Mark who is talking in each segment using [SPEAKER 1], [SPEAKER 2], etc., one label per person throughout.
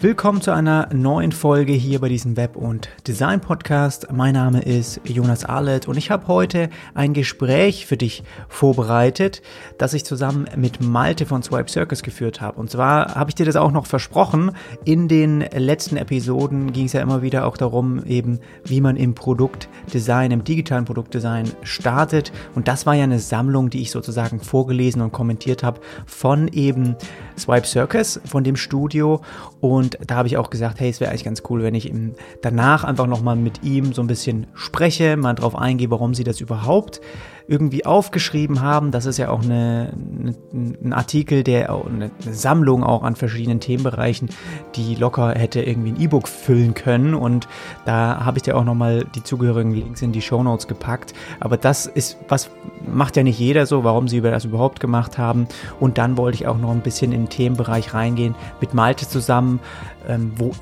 [SPEAKER 1] Willkommen zu einer neuen Folge hier bei diesem Web- und Design-Podcast. Mein Name ist Jonas Arlett und ich habe heute ein Gespräch für dich vorbereitet, das ich zusammen mit Malte von Swipe Circus geführt habe. Und zwar habe ich dir das auch noch versprochen. In den letzten Episoden ging es ja immer wieder auch darum, eben wie man im Produktdesign, im digitalen Produktdesign startet. Und das war ja eine Sammlung, die ich sozusagen vorgelesen und kommentiert habe von eben Swipe Circus, von dem Studio. Und und da habe ich auch gesagt, hey, es wäre eigentlich ganz cool, wenn ich ihm danach einfach nochmal mit ihm so ein bisschen spreche, mal drauf eingehe, warum sie das überhaupt irgendwie aufgeschrieben haben. Das ist ja auch eine, eine, ein Artikel, der eine, Sammlung auch an verschiedenen Themenbereichen, die locker hätte irgendwie ein E-Book füllen können. Und da habe ich dir auch nochmal die zugehörigen Links in die Show Notes gepackt. Aber das ist, was macht ja nicht jeder so, warum sie das überhaupt gemacht haben. Und dann wollte ich auch noch ein bisschen in den Themenbereich reingehen mit Malte zusammen, ähm, wo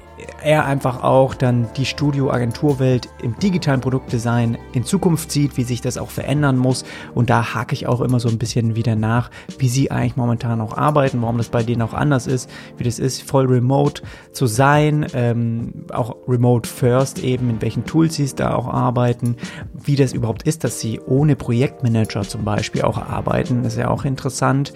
[SPEAKER 1] er einfach auch dann die Studio-Agenturwelt im digitalen Produktdesign in Zukunft sieht, wie sich das auch verändern muss. Und da hake ich auch immer so ein bisschen wieder nach, wie sie eigentlich momentan auch arbeiten, warum das bei denen auch anders ist, wie das ist, voll remote zu sein, ähm, auch remote first eben, in welchen Tools sie da auch arbeiten, wie das überhaupt ist, dass sie ohne Projektmanager zum Beispiel auch arbeiten, das ist ja auch interessant.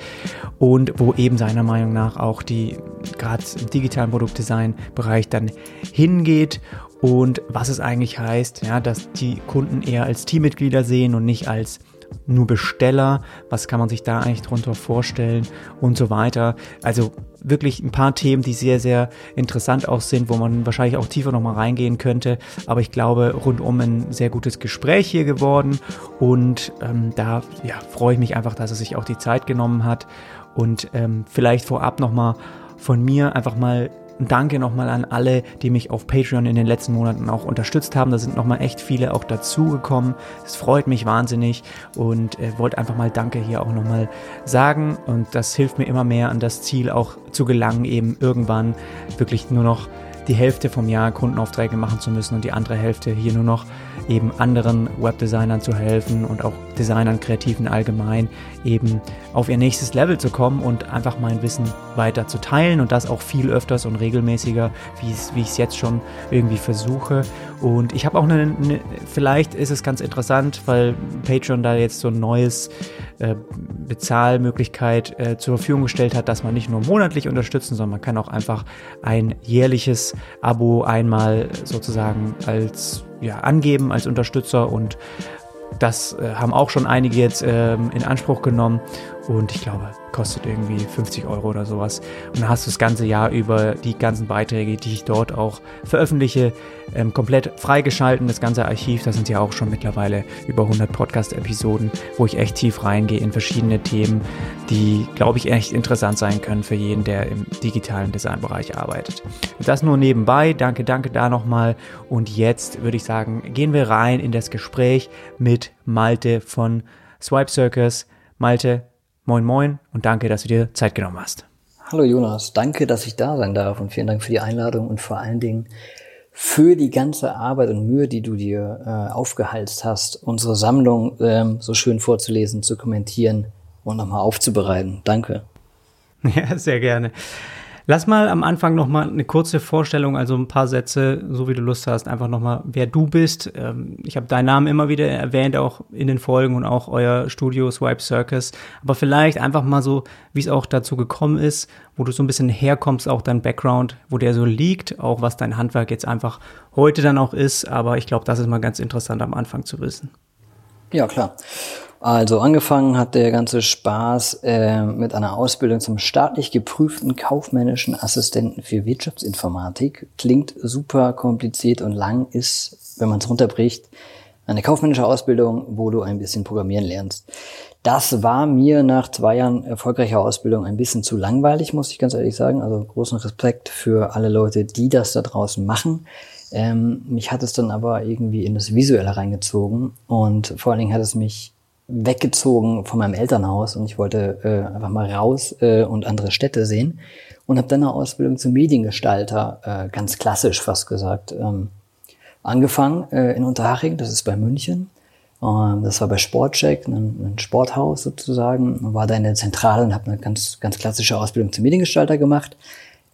[SPEAKER 1] Und wo eben seiner Meinung nach auch die, gerade im digitalen Produktdesign-Bereich dann hingeht und was es eigentlich heißt, ja, dass die Kunden eher als Teammitglieder sehen und nicht als nur Besteller, was kann man sich da eigentlich drunter vorstellen und so weiter. Also wirklich ein paar Themen, die sehr, sehr interessant auch sind, wo man wahrscheinlich auch tiefer nochmal reingehen könnte. Aber ich glaube, rundum ein sehr gutes Gespräch hier geworden und ähm, da ja, freue ich mich einfach, dass er sich auch die Zeit genommen hat und ähm, vielleicht vorab nochmal von mir einfach mal danke nochmal an alle, die mich auf Patreon in den letzten Monaten auch unterstützt haben. Da sind nochmal echt viele auch dazugekommen. Es freut mich wahnsinnig und äh, wollte einfach mal Danke hier auch nochmal sagen. Und das hilft mir immer mehr an das Ziel auch zu gelangen, eben irgendwann wirklich nur noch die Hälfte vom Jahr Kundenaufträge machen zu müssen und die andere Hälfte hier nur noch eben anderen Webdesignern zu helfen und auch Designern, Kreativen allgemein eben auf ihr nächstes Level zu kommen und einfach mein Wissen weiter zu teilen und das auch viel öfters und regelmäßiger, wie ich es jetzt schon irgendwie versuche. Und ich habe auch eine, eine, vielleicht ist es ganz interessant, weil Patreon da jetzt so ein neues äh, Bezahlmöglichkeit äh, zur Verfügung gestellt hat, dass man nicht nur monatlich unterstützen, sondern man kann auch einfach ein jährliches Abo einmal sozusagen als ja, angeben als Unterstützer. Und das äh, haben auch schon einige jetzt ähm, in Anspruch genommen und ich glaube, kostet irgendwie 50 Euro oder sowas. Und dann hast du das ganze Jahr über die ganzen Beiträge, die ich dort auch veröffentliche, ähm, komplett freigeschalten. Das ganze Archiv, da sind ja auch schon mittlerweile über 100 Podcast-Episoden, wo ich echt tief reingehe in verschiedene Themen, die, glaube ich, echt interessant sein können für jeden, der im digitalen Designbereich arbeitet. Das nur nebenbei. Danke, danke da nochmal. Und jetzt würde ich sagen, gehen wir rein in das Gespräch mit Malte von Swipe Circus. Malte, Moin Moin und danke, dass du dir Zeit genommen hast.
[SPEAKER 2] Hallo Jonas, danke, dass ich da sein darf und vielen Dank für die Einladung und vor allen Dingen für die ganze Arbeit und Mühe, die du dir äh, aufgehalst hast, unsere Sammlung ähm, so schön vorzulesen, zu kommentieren und nochmal aufzubereiten. Danke.
[SPEAKER 1] Ja, sehr gerne. Lass mal am Anfang noch mal eine kurze Vorstellung, also ein paar Sätze, so wie du Lust hast, einfach noch mal, wer du bist. Ähm, ich habe deinen Namen immer wieder erwähnt, auch in den Folgen und auch euer Studio Swipe Circus. Aber vielleicht einfach mal so, wie es auch dazu gekommen ist, wo du so ein bisschen herkommst, auch dein Background, wo der so liegt, auch was dein Handwerk jetzt einfach heute dann auch ist. Aber ich glaube, das ist mal ganz interessant am Anfang zu wissen.
[SPEAKER 2] Ja, klar. Also angefangen hat der ganze Spaß äh, mit einer Ausbildung zum staatlich geprüften kaufmännischen Assistenten für Wirtschaftsinformatik. Klingt super kompliziert und lang, ist, wenn man es runterbricht, eine kaufmännische Ausbildung, wo du ein bisschen programmieren lernst. Das war mir nach zwei Jahren erfolgreicher Ausbildung ein bisschen zu langweilig, muss ich ganz ehrlich sagen. Also großen Respekt für alle Leute, die das da draußen machen. Ähm, mich hat es dann aber irgendwie in das Visuelle reingezogen und vor allen Dingen hat es mich weggezogen von meinem Elternhaus und ich wollte äh, einfach mal raus äh, und andere Städte sehen und habe dann eine Ausbildung zum Mediengestalter, äh, ganz klassisch fast gesagt, ähm, angefangen äh, in Unterhaching, das ist bei München. Ähm, das war bei Sportcheck, ein, ein Sporthaus sozusagen, war da in der Zentrale und habe eine ganz, ganz klassische Ausbildung zum Mediengestalter gemacht.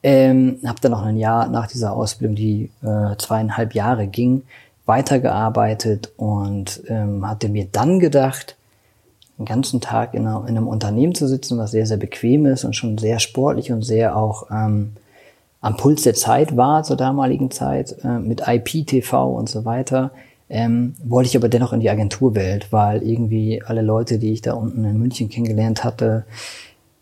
[SPEAKER 2] Ähm, habe dann noch ein Jahr nach dieser Ausbildung, die äh, zweieinhalb Jahre ging, weitergearbeitet und ähm, hatte mir dann gedacht, den ganzen Tag in, einem Unternehmen zu sitzen, was sehr, sehr bequem ist und schon sehr sportlich und sehr auch ähm, am Puls der Zeit war zur damaligen Zeit, äh, mit IPTV und so weiter, ähm, wollte ich aber dennoch in die Agenturwelt, weil irgendwie alle Leute, die ich da unten in München kennengelernt hatte,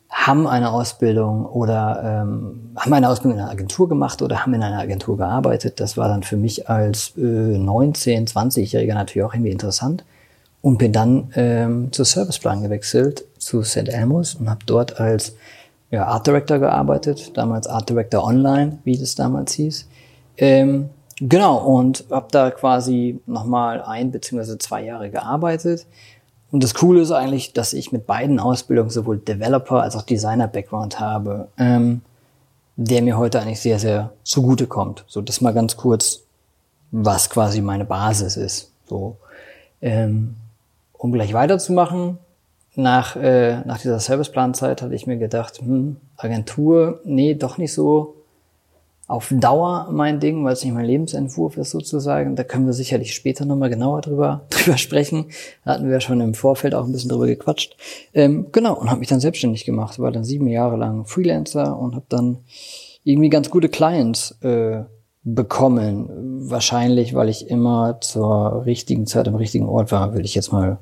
[SPEAKER 2] haben eine Ausbildung oder ähm, haben eine Ausbildung in einer Agentur gemacht oder haben in einer Agentur gearbeitet. Das war dann für mich als äh, 19-, 20-Jähriger natürlich auch irgendwie interessant und bin dann ähm, zu Serviceplan gewechselt, zu St. Elmo's und habe dort als ja, Art Director gearbeitet, damals Art Director Online, wie das damals hieß. Ähm, genau, und habe da quasi nochmal ein beziehungsweise zwei Jahre gearbeitet. Und das Coole ist eigentlich, dass ich mit beiden Ausbildungen sowohl Developer als auch Designer-Background habe, ähm, der mir heute eigentlich sehr, sehr zugute kommt. So, das mal ganz kurz, was quasi meine Basis ist. So, ähm, um gleich weiterzumachen, nach, äh, nach dieser Serviceplanzeit hatte ich mir gedacht, hm, Agentur, nee, doch nicht so auf Dauer mein Ding, weil es nicht mein Lebensentwurf ist sozusagen. Da können wir sicherlich später nochmal genauer drüber, drüber sprechen. Da hatten wir schon im Vorfeld auch ein bisschen drüber gequatscht. Ähm, genau, und habe mich dann selbstständig gemacht, war dann sieben Jahre lang Freelancer und habe dann irgendwie ganz gute Clients äh, bekommen. Wahrscheinlich, weil ich immer zur richtigen Zeit am richtigen Ort war, will ich jetzt mal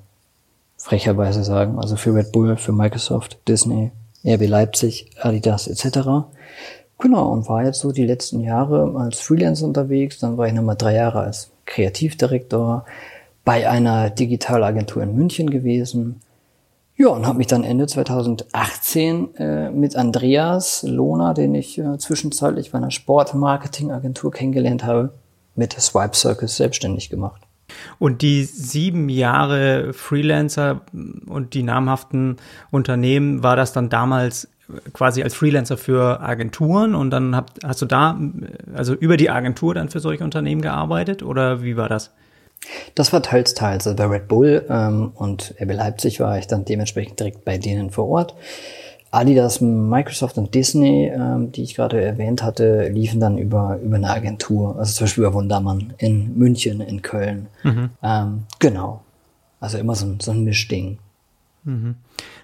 [SPEAKER 2] frecherweise sagen. Also für Red Bull, für Microsoft, Disney, RB Leipzig, Adidas etc. Genau, und war jetzt so die letzten Jahre als Freelancer unterwegs. Dann war ich nochmal drei Jahre als Kreativdirektor bei einer Digitalagentur in München gewesen. Ja, und habe mich dann Ende 2018 äh, mit Andreas Lohner, den ich äh, zwischenzeitlich bei einer Sportmarketingagentur kennengelernt habe, mit Swipe Circus selbstständig gemacht.
[SPEAKER 1] Und die sieben Jahre Freelancer und die namhaften Unternehmen, war das dann damals quasi als Freelancer für Agenturen und dann hab, hast du da, also über die Agentur dann für solche Unternehmen gearbeitet oder wie war das?
[SPEAKER 2] Das war teils, teils. Also bei Red Bull ähm, und RB Leipzig war ich dann dementsprechend direkt bei denen vor Ort. Adidas, Microsoft und Disney, ähm, die ich gerade erwähnt hatte, liefen dann über, über eine Agentur, also zum Beispiel über Wundermann in München, in Köln. Mhm. Ähm, genau. Also immer so, so ein Mischding.
[SPEAKER 1] Mhm.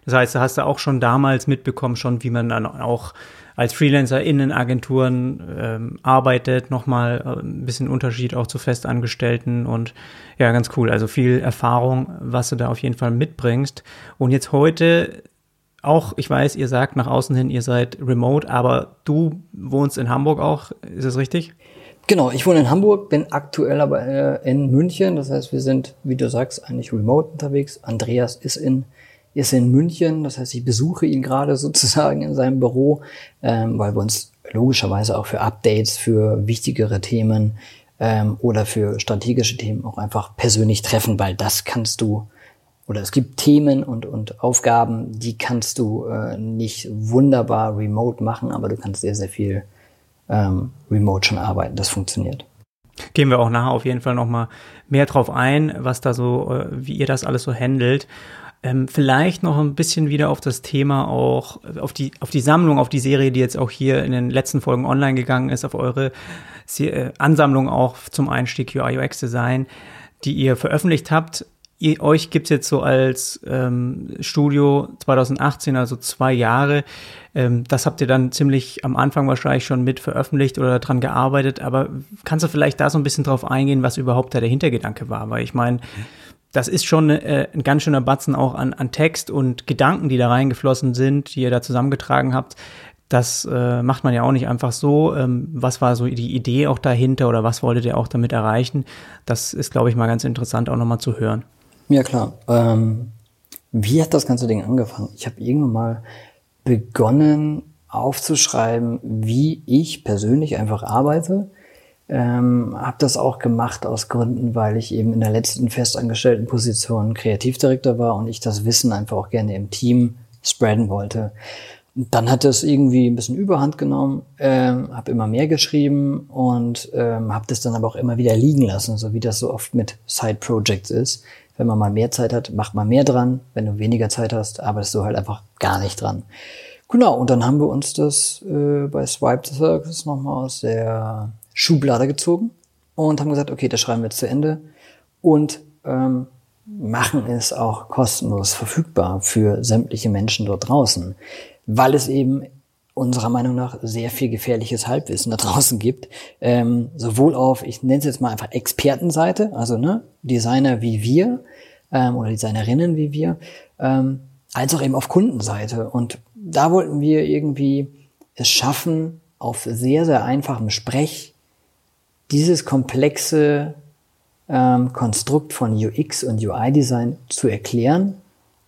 [SPEAKER 1] Das heißt, da hast du auch schon damals mitbekommen, schon wie man dann auch als Freelancer in den Agenturen ähm, arbeitet, nochmal äh, ein bisschen Unterschied auch zu Festangestellten und ja, ganz cool. Also viel Erfahrung, was du da auf jeden Fall mitbringst. Und jetzt heute auch, ich weiß, ihr sagt nach außen hin, ihr seid remote, aber du wohnst in Hamburg auch, ist das richtig?
[SPEAKER 2] Genau, ich wohne in Hamburg, bin aktuell aber äh, in München. Das heißt, wir sind, wie du sagst, eigentlich remote unterwegs. Andreas ist in ist in München. Das heißt, ich besuche ihn gerade sozusagen in seinem Büro, ähm, weil wir uns logischerweise auch für Updates, für wichtigere Themen ähm, oder für strategische Themen auch einfach persönlich treffen, weil das kannst du oder es gibt Themen und, und Aufgaben, die kannst du äh, nicht wunderbar remote machen, aber du kannst sehr, sehr viel ähm, remote schon arbeiten. Das funktioniert.
[SPEAKER 1] Gehen wir auch nachher auf jeden Fall nochmal mehr drauf ein, was da so, äh, wie ihr das alles so handelt. Ähm, vielleicht noch ein bisschen wieder auf das Thema auch, auf die, auf die Sammlung, auf die Serie, die jetzt auch hier in den letzten Folgen online gegangen ist, auf eure äh, Ansammlung auch zum Einstieg UI UX Design, die ihr veröffentlicht habt. Ihr, euch gibt's jetzt so als ähm, Studio 2018, also zwei Jahre. Ähm, das habt ihr dann ziemlich am Anfang wahrscheinlich schon mit veröffentlicht oder dran gearbeitet. Aber kannst du vielleicht da so ein bisschen drauf eingehen, was überhaupt da der Hintergedanke war? Weil ich meine, das ist schon äh, ein ganz schöner Batzen auch an, an Text und Gedanken, die da reingeflossen sind, die ihr da zusammengetragen habt. Das äh, macht man ja auch nicht einfach so. Ähm, was war so die Idee auch dahinter oder was wolltet ihr auch damit erreichen? Das ist, glaube ich, mal ganz interessant auch nochmal zu hören.
[SPEAKER 2] Ja, klar. Ähm, wie hat das ganze Ding angefangen? Ich habe irgendwann mal begonnen aufzuschreiben, wie ich persönlich einfach arbeite ähm, habe das auch gemacht aus Gründen, weil ich eben in der letzten festangestellten Position Kreativdirektor war und ich das Wissen einfach auch gerne im Team spreaden wollte. Dann hat es irgendwie ein bisschen Überhand genommen, ähm, habe immer mehr geschrieben und ähm, habe das dann aber auch immer wieder liegen lassen, so wie das so oft mit Side-Projects ist. Wenn man mal mehr Zeit hat, macht man mehr dran. Wenn du weniger Zeit hast, arbeitest du halt einfach gar nicht dran. Genau, und dann haben wir uns das äh, bei Swipe the Circus nochmal aus der Schublade gezogen und haben gesagt, okay, das schreiben wir jetzt zu Ende und ähm, machen es auch kostenlos verfügbar für sämtliche Menschen dort draußen, weil es eben unserer Meinung nach sehr viel gefährliches Halbwissen da draußen gibt. Ähm, sowohl auf, ich nenne es jetzt mal einfach Expertenseite, also ne, Designer wie wir ähm, oder Designerinnen wie wir, ähm, als auch eben auf Kundenseite. Und da wollten wir irgendwie es schaffen, auf sehr, sehr einfachem Sprech dieses komplexe ähm, Konstrukt von UX und UI-Design zu erklären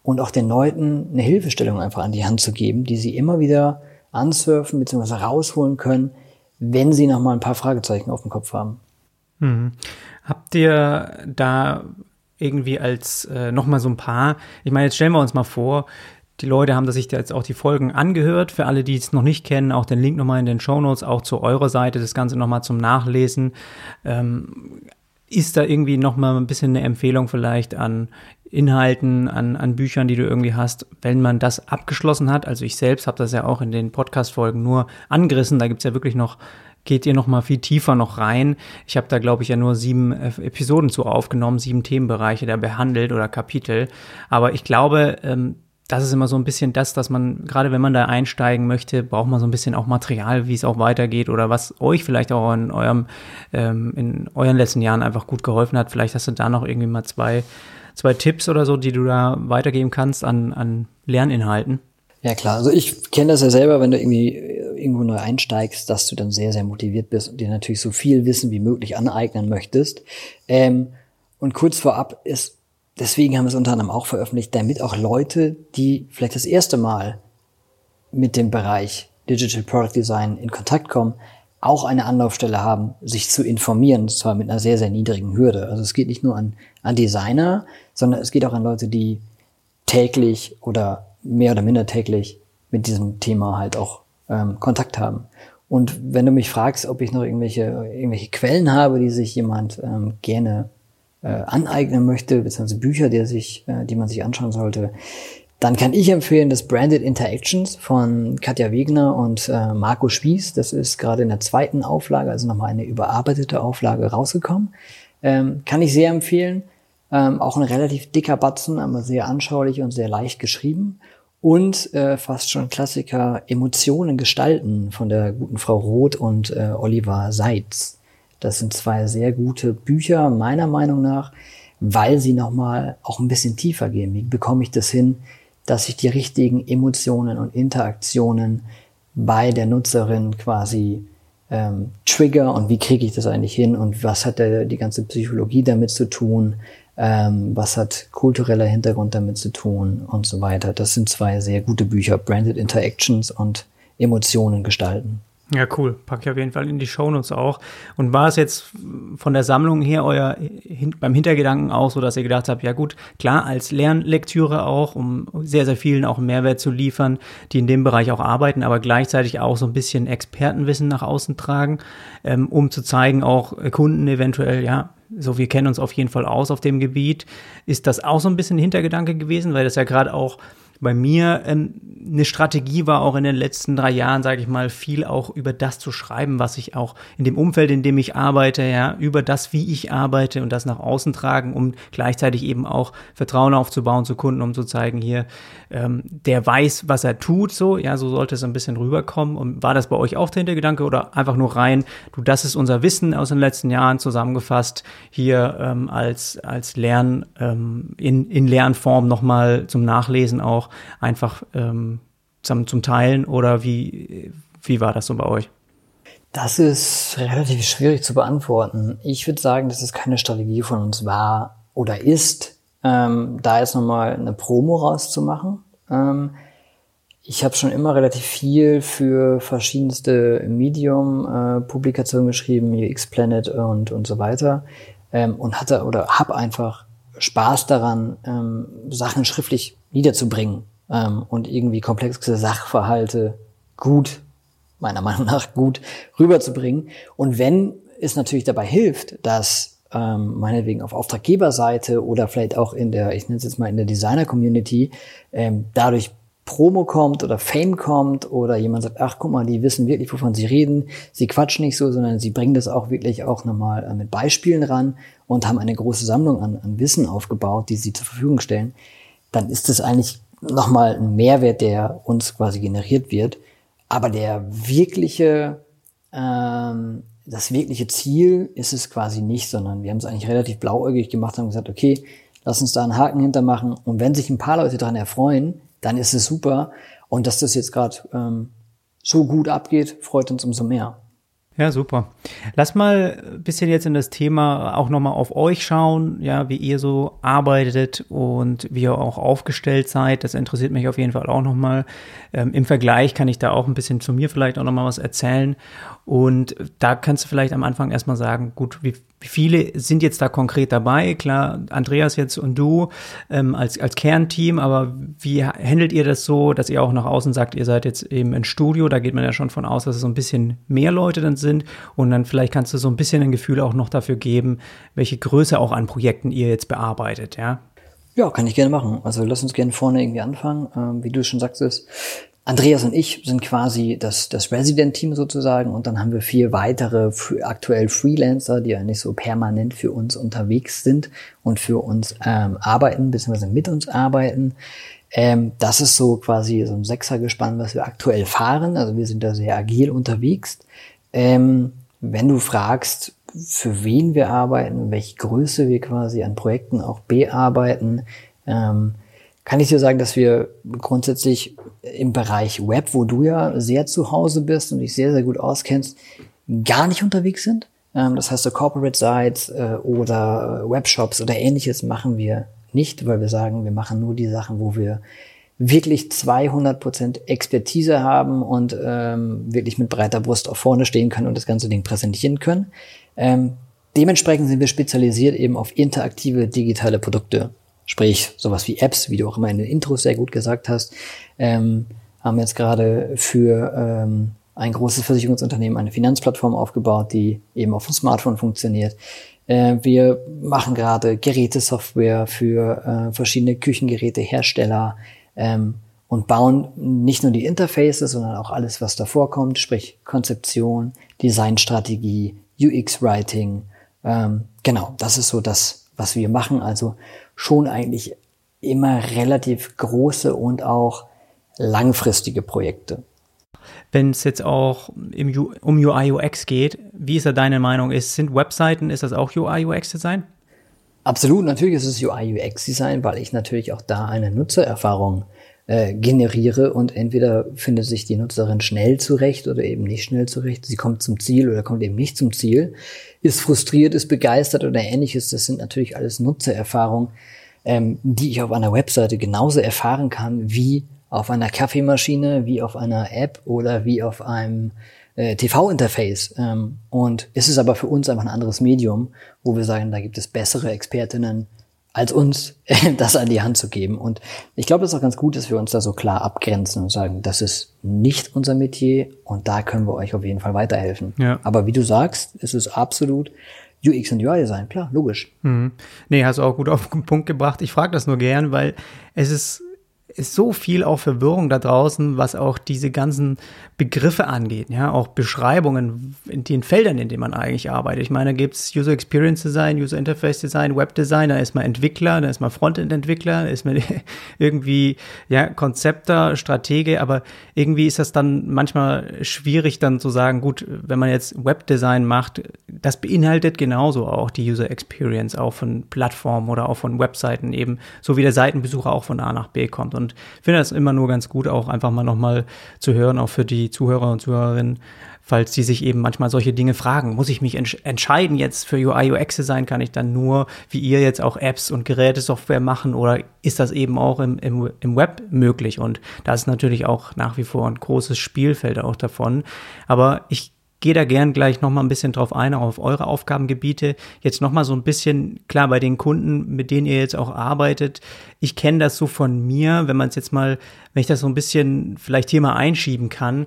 [SPEAKER 2] und auch den Leuten eine Hilfestellung einfach an die Hand zu geben, die sie immer wieder ansurfen bzw. rausholen können, wenn sie noch mal ein paar Fragezeichen auf dem Kopf haben.
[SPEAKER 1] Mhm. Habt ihr da irgendwie als äh, noch mal so ein paar, ich meine, jetzt stellen wir uns mal vor, die Leute haben sich jetzt auch die Folgen angehört. Für alle, die es noch nicht kennen, auch den Link nochmal in den Show Notes, auch zu eurer Seite, das Ganze nochmal zum Nachlesen. Ähm, ist da irgendwie nochmal ein bisschen eine Empfehlung vielleicht an Inhalten, an, an Büchern, die du irgendwie hast, wenn man das abgeschlossen hat? Also ich selbst habe das ja auch in den Podcast-Folgen nur angerissen. Da gibt's ja wirklich noch geht ihr noch mal viel tiefer noch rein. Ich habe da, glaube ich, ja nur sieben äh, Episoden zu aufgenommen, sieben Themenbereiche da behandelt oder Kapitel. Aber ich glaube, ähm, das ist immer so ein bisschen das, dass man, gerade wenn man da einsteigen möchte, braucht man so ein bisschen auch Material, wie es auch weitergeht oder was euch vielleicht auch in eurem, ähm, in euren letzten Jahren einfach gut geholfen hat. Vielleicht hast du da noch irgendwie mal zwei, zwei Tipps oder so, die du da weitergeben kannst an, an Lerninhalten.
[SPEAKER 2] Ja klar, also ich kenne das ja selber, wenn du irgendwie irgendwo neu einsteigst, dass du dann sehr, sehr motiviert bist und dir natürlich so viel Wissen wie möglich aneignen möchtest. Ähm, und kurz vorab ist deswegen haben wir es unter anderem auch veröffentlicht, damit auch Leute, die vielleicht das erste Mal mit dem Bereich Digital Product Design in Kontakt kommen, auch eine Anlaufstelle haben, sich zu informieren, und zwar mit einer sehr, sehr niedrigen Hürde. Also es geht nicht nur an, an Designer, sondern es geht auch an Leute, die täglich oder mehr oder minder täglich mit diesem Thema halt auch ähm, Kontakt haben. Und wenn du mich fragst, ob ich noch irgendwelche, irgendwelche Quellen habe, die sich jemand ähm, gerne äh, aneignen möchte, beziehungsweise Bücher, die, sich, äh, die man sich anschauen sollte, dann kann ich empfehlen das Branded Interactions von Katja Wegner und äh, Marco Spieß. Das ist gerade in der zweiten Auflage, also nochmal eine überarbeitete Auflage rausgekommen. Ähm, kann ich sehr empfehlen. Ähm, auch ein relativ dicker Batzen, aber sehr anschaulich und sehr leicht geschrieben. Und äh, fast schon Klassiker Emotionen gestalten von der guten Frau Roth und äh, Oliver Seitz. Das sind zwei sehr gute Bücher, meiner Meinung nach, weil sie nochmal auch ein bisschen tiefer gehen. Wie bekomme ich das hin, dass ich die richtigen Emotionen und Interaktionen bei der Nutzerin quasi ähm, trigger und wie kriege ich das eigentlich hin und was hat der, die ganze Psychologie damit zu tun, ähm, was hat kultureller Hintergrund damit zu tun und so weiter. Das sind zwei sehr gute Bücher, Branded Interactions und Emotionen gestalten.
[SPEAKER 1] Ja, cool. Pack ich auf jeden Fall in die Shownotes auch. Und war es jetzt von der Sammlung her euer hin, beim Hintergedanken auch so, dass ihr gedacht habt, ja gut, klar, als Lernlektüre auch, um sehr, sehr vielen auch Mehrwert zu liefern, die in dem Bereich auch arbeiten, aber gleichzeitig auch so ein bisschen Expertenwissen nach außen tragen, ähm, um zu zeigen, auch Kunden eventuell, ja, so wir kennen uns auf jeden Fall aus auf dem Gebiet. Ist das auch so ein bisschen Hintergedanke gewesen, weil das ja gerade auch bei mir ähm, eine Strategie war auch in den letzten drei Jahren, sage ich mal, viel auch über das zu schreiben, was ich auch in dem Umfeld, in dem ich arbeite, ja, über das, wie ich arbeite und das nach außen tragen, um gleichzeitig eben auch Vertrauen aufzubauen zu Kunden, um zu zeigen, hier, ähm, der weiß, was er tut, so, ja, so sollte es ein bisschen rüberkommen. Und war das bei euch auch der Hintergedanke oder einfach nur rein, du, das ist unser Wissen aus den letzten Jahren zusammengefasst, hier ähm, als, als Lern, ähm, in, in Lernform nochmal zum Nachlesen auch einfach ähm, zum, zum Teilen oder wie, wie war das so bei euch?
[SPEAKER 2] Das ist relativ schwierig zu beantworten. Ich würde sagen, dass es keine Strategie von uns war oder ist, ähm, da jetzt nochmal eine Promo rauszumachen. Ähm, ich habe schon immer relativ viel für verschiedenste Medium-Publikationen äh, geschrieben, UX Planet und, und so weiter. Ähm, und hatte oder habe einfach Spaß daran, ähm, Sachen schriftlich niederzubringen ähm, und irgendwie komplexe Sachverhalte gut, meiner Meinung nach gut rüberzubringen. Und wenn es natürlich dabei hilft, dass ähm, meinetwegen auf Auftraggeberseite oder vielleicht auch in der, ich nenne es jetzt mal in der Designer-Community, ähm, dadurch Promo kommt oder Fame kommt oder jemand sagt, ach guck mal, die wissen wirklich, wovon sie reden. Sie quatschen nicht so, sondern sie bringen das auch wirklich auch nochmal äh, mit Beispielen ran und haben eine große Sammlung an, an Wissen aufgebaut, die sie zur Verfügung stellen. Dann ist das eigentlich nochmal ein Mehrwert, der uns quasi generiert wird. Aber der wirkliche, ähm, das wirkliche Ziel ist es quasi nicht, sondern wir haben es eigentlich relativ blauäugig gemacht und gesagt, okay, lass uns da einen Haken hintermachen. Und wenn sich ein paar Leute daran erfreuen, dann ist es super. Und dass das jetzt gerade ähm, so gut abgeht, freut uns umso mehr.
[SPEAKER 1] Ja, super. Lass mal ein bisschen jetzt in das Thema auch nochmal auf euch schauen, ja, wie ihr so arbeitet und wie ihr auch aufgestellt seid. Das interessiert mich auf jeden Fall auch nochmal. Ähm, Im Vergleich kann ich da auch ein bisschen zu mir vielleicht auch nochmal was erzählen. Und da kannst du vielleicht am Anfang erstmal sagen, gut, wie, viele sind jetzt da konkret dabei? Klar, Andreas jetzt und du ähm, als, als Kernteam, aber wie handelt ihr das so, dass ihr auch nach außen sagt, ihr seid jetzt eben ein Studio, da geht man ja schon von aus, dass es so ein bisschen mehr Leute dann sind und dann vielleicht kannst du so ein bisschen ein Gefühl auch noch dafür geben, welche Größe auch an Projekten ihr jetzt bearbeitet, ja?
[SPEAKER 2] Ja, kann ich gerne machen. Also lass uns gerne vorne irgendwie anfangen. Ähm, wie du schon sagtest, Andreas und ich sind quasi das, das Resident-Team sozusagen und dann haben wir vier weitere aktuell Freelancer, die ja nicht so permanent für uns unterwegs sind und für uns ähm, arbeiten, beziehungsweise mit uns arbeiten. Ähm, das ist so quasi so ein Sechsergespann, was wir aktuell fahren. Also wir sind da sehr agil unterwegs. Ähm, wenn du fragst, für wen wir arbeiten, welche Größe wir quasi an Projekten auch bearbeiten, ähm, kann ich dir sagen, dass wir grundsätzlich im Bereich Web, wo du ja sehr zu Hause bist und dich sehr, sehr gut auskennst, gar nicht unterwegs sind. Ähm, das heißt, so Corporate Sites äh, oder Webshops oder ähnliches machen wir nicht, weil wir sagen, wir machen nur die Sachen, wo wir wirklich 200% Expertise haben und ähm, wirklich mit breiter Brust auf vorne stehen können und das ganze Ding präsentieren können. Ähm, dementsprechend sind wir spezialisiert eben auf interaktive digitale Produkte. Sprich, sowas wie Apps, wie du auch immer in den Intros sehr gut gesagt hast, ähm, haben jetzt gerade für ähm, ein großes Versicherungsunternehmen eine Finanzplattform aufgebaut, die eben auf dem Smartphone funktioniert. Äh, wir machen gerade Gerätesoftware für äh, verschiedene Küchengerätehersteller ähm, und bauen nicht nur die Interfaces, sondern auch alles, was davor kommt, sprich Konzeption, Designstrategie, UX-Writing. Ähm, genau, das ist so das, was wir machen. Also schon eigentlich immer relativ große und auch langfristige Projekte.
[SPEAKER 1] Wenn es jetzt auch im, um UI UX geht, wie ist da deine Meinung? Ist, sind Webseiten, ist das auch UI UX Design?
[SPEAKER 2] Absolut, natürlich ist es UI UX Design, weil ich natürlich auch da eine Nutzererfahrung äh, generiere und entweder findet sich die Nutzerin schnell zurecht oder eben nicht schnell zurecht. Sie kommt zum Ziel oder kommt eben nicht zum Ziel, ist frustriert, ist begeistert oder ähnliches. Das sind natürlich alles Nutzererfahrungen, ähm, die ich auf einer Webseite genauso erfahren kann wie auf einer Kaffeemaschine, wie auf einer App oder wie auf einem äh, TV-Interface. Ähm, und es ist aber für uns einfach ein anderes Medium, wo wir sagen, da gibt es bessere Expertinnen, als uns das an die Hand zu geben. Und ich glaube, es ist auch ganz gut, dass wir uns da so klar abgrenzen und sagen, das ist nicht unser Metier und da können wir euch auf jeden Fall weiterhelfen. Ja. Aber wie du sagst, ist es absolut UX und UI Design, klar, logisch.
[SPEAKER 1] Mhm. Nee, hast du auch gut auf den Punkt gebracht. Ich frage das nur gern, weil es ist ist so viel auch Verwirrung da draußen, was auch diese ganzen Begriffe angeht, ja, auch Beschreibungen in den Feldern, in denen man eigentlich arbeitet. Ich meine, da gibt es User Experience Design, User Interface Design, Web Design, da ist man Entwickler, da ist man Frontend-Entwickler, da ist man irgendwie, ja, Konzepter, Stratege, aber irgendwie ist das dann manchmal schwierig dann zu sagen, gut, wenn man jetzt Webdesign macht, das beinhaltet genauso auch die User Experience, auch von Plattformen oder auch von Webseiten eben, so wie der Seitenbesucher auch von A nach B kommt. Und finde das immer nur ganz gut, auch einfach mal nochmal zu hören, auch für die Zuhörer und Zuhörerinnen, falls die sich eben manchmal solche Dinge fragen. Muss ich mich entsch entscheiden jetzt für UI UX Design? Kann ich dann nur, wie ihr jetzt auch Apps und Gerätesoftware machen oder ist das eben auch im, im, im Web möglich? Und da ist natürlich auch nach wie vor ein großes Spielfeld auch davon. Aber ich gehe da gern gleich noch mal ein bisschen drauf ein, auch auf eure Aufgabengebiete. Jetzt noch mal so ein bisschen, klar, bei den Kunden, mit denen ihr jetzt auch arbeitet. Ich kenne das so von mir, wenn man es jetzt mal, wenn ich das so ein bisschen vielleicht hier mal einschieben kann.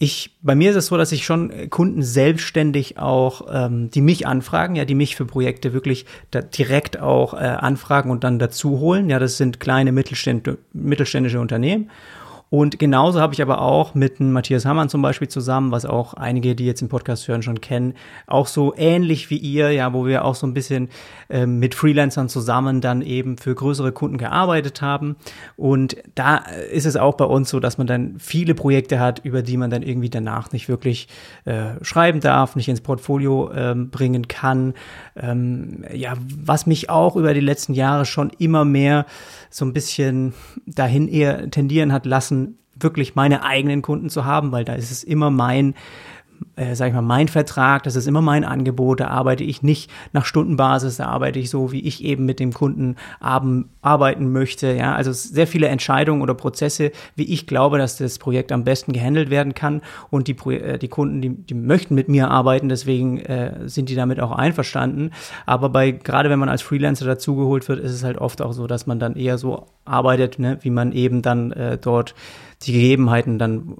[SPEAKER 1] ich, bei mir ist es so, dass ich schon Kunden selbstständig auch, ähm, die mich anfragen, ja, die mich für Projekte wirklich direkt auch äh, anfragen und dann dazu holen. Ja, das sind kleine Mittelständ mittelständische Unternehmen. Und genauso habe ich aber auch mit Matthias Hammann zum Beispiel zusammen, was auch einige, die jetzt im Podcast hören, schon kennen, auch so ähnlich wie ihr, ja, wo wir auch so ein bisschen äh, mit Freelancern zusammen dann eben für größere Kunden gearbeitet haben. Und da ist es auch bei uns so, dass man dann viele Projekte hat, über die man dann irgendwie danach nicht wirklich äh, schreiben darf, nicht ins Portfolio ähm, bringen kann. Ähm, ja, was mich auch über die letzten Jahre schon immer mehr so ein bisschen dahin eher tendieren hat lassen, wirklich meine eigenen Kunden zu haben, weil da ist es immer mein äh, sag ich mal, mein Vertrag, das ist immer mein Angebot, da arbeite ich nicht nach Stundenbasis, da arbeite ich so, wie ich eben mit dem Kunden arbeiten möchte, ja, also sehr viele Entscheidungen oder Prozesse, wie ich glaube, dass das Projekt am besten gehandelt werden kann. Und die, äh, die Kunden, die, die möchten mit mir arbeiten, deswegen äh, sind die damit auch einverstanden, aber bei, gerade wenn man als Freelancer dazugeholt wird, ist es halt oft auch so, dass man dann eher so arbeitet, ne, wie man eben dann äh, dort die Gegebenheiten dann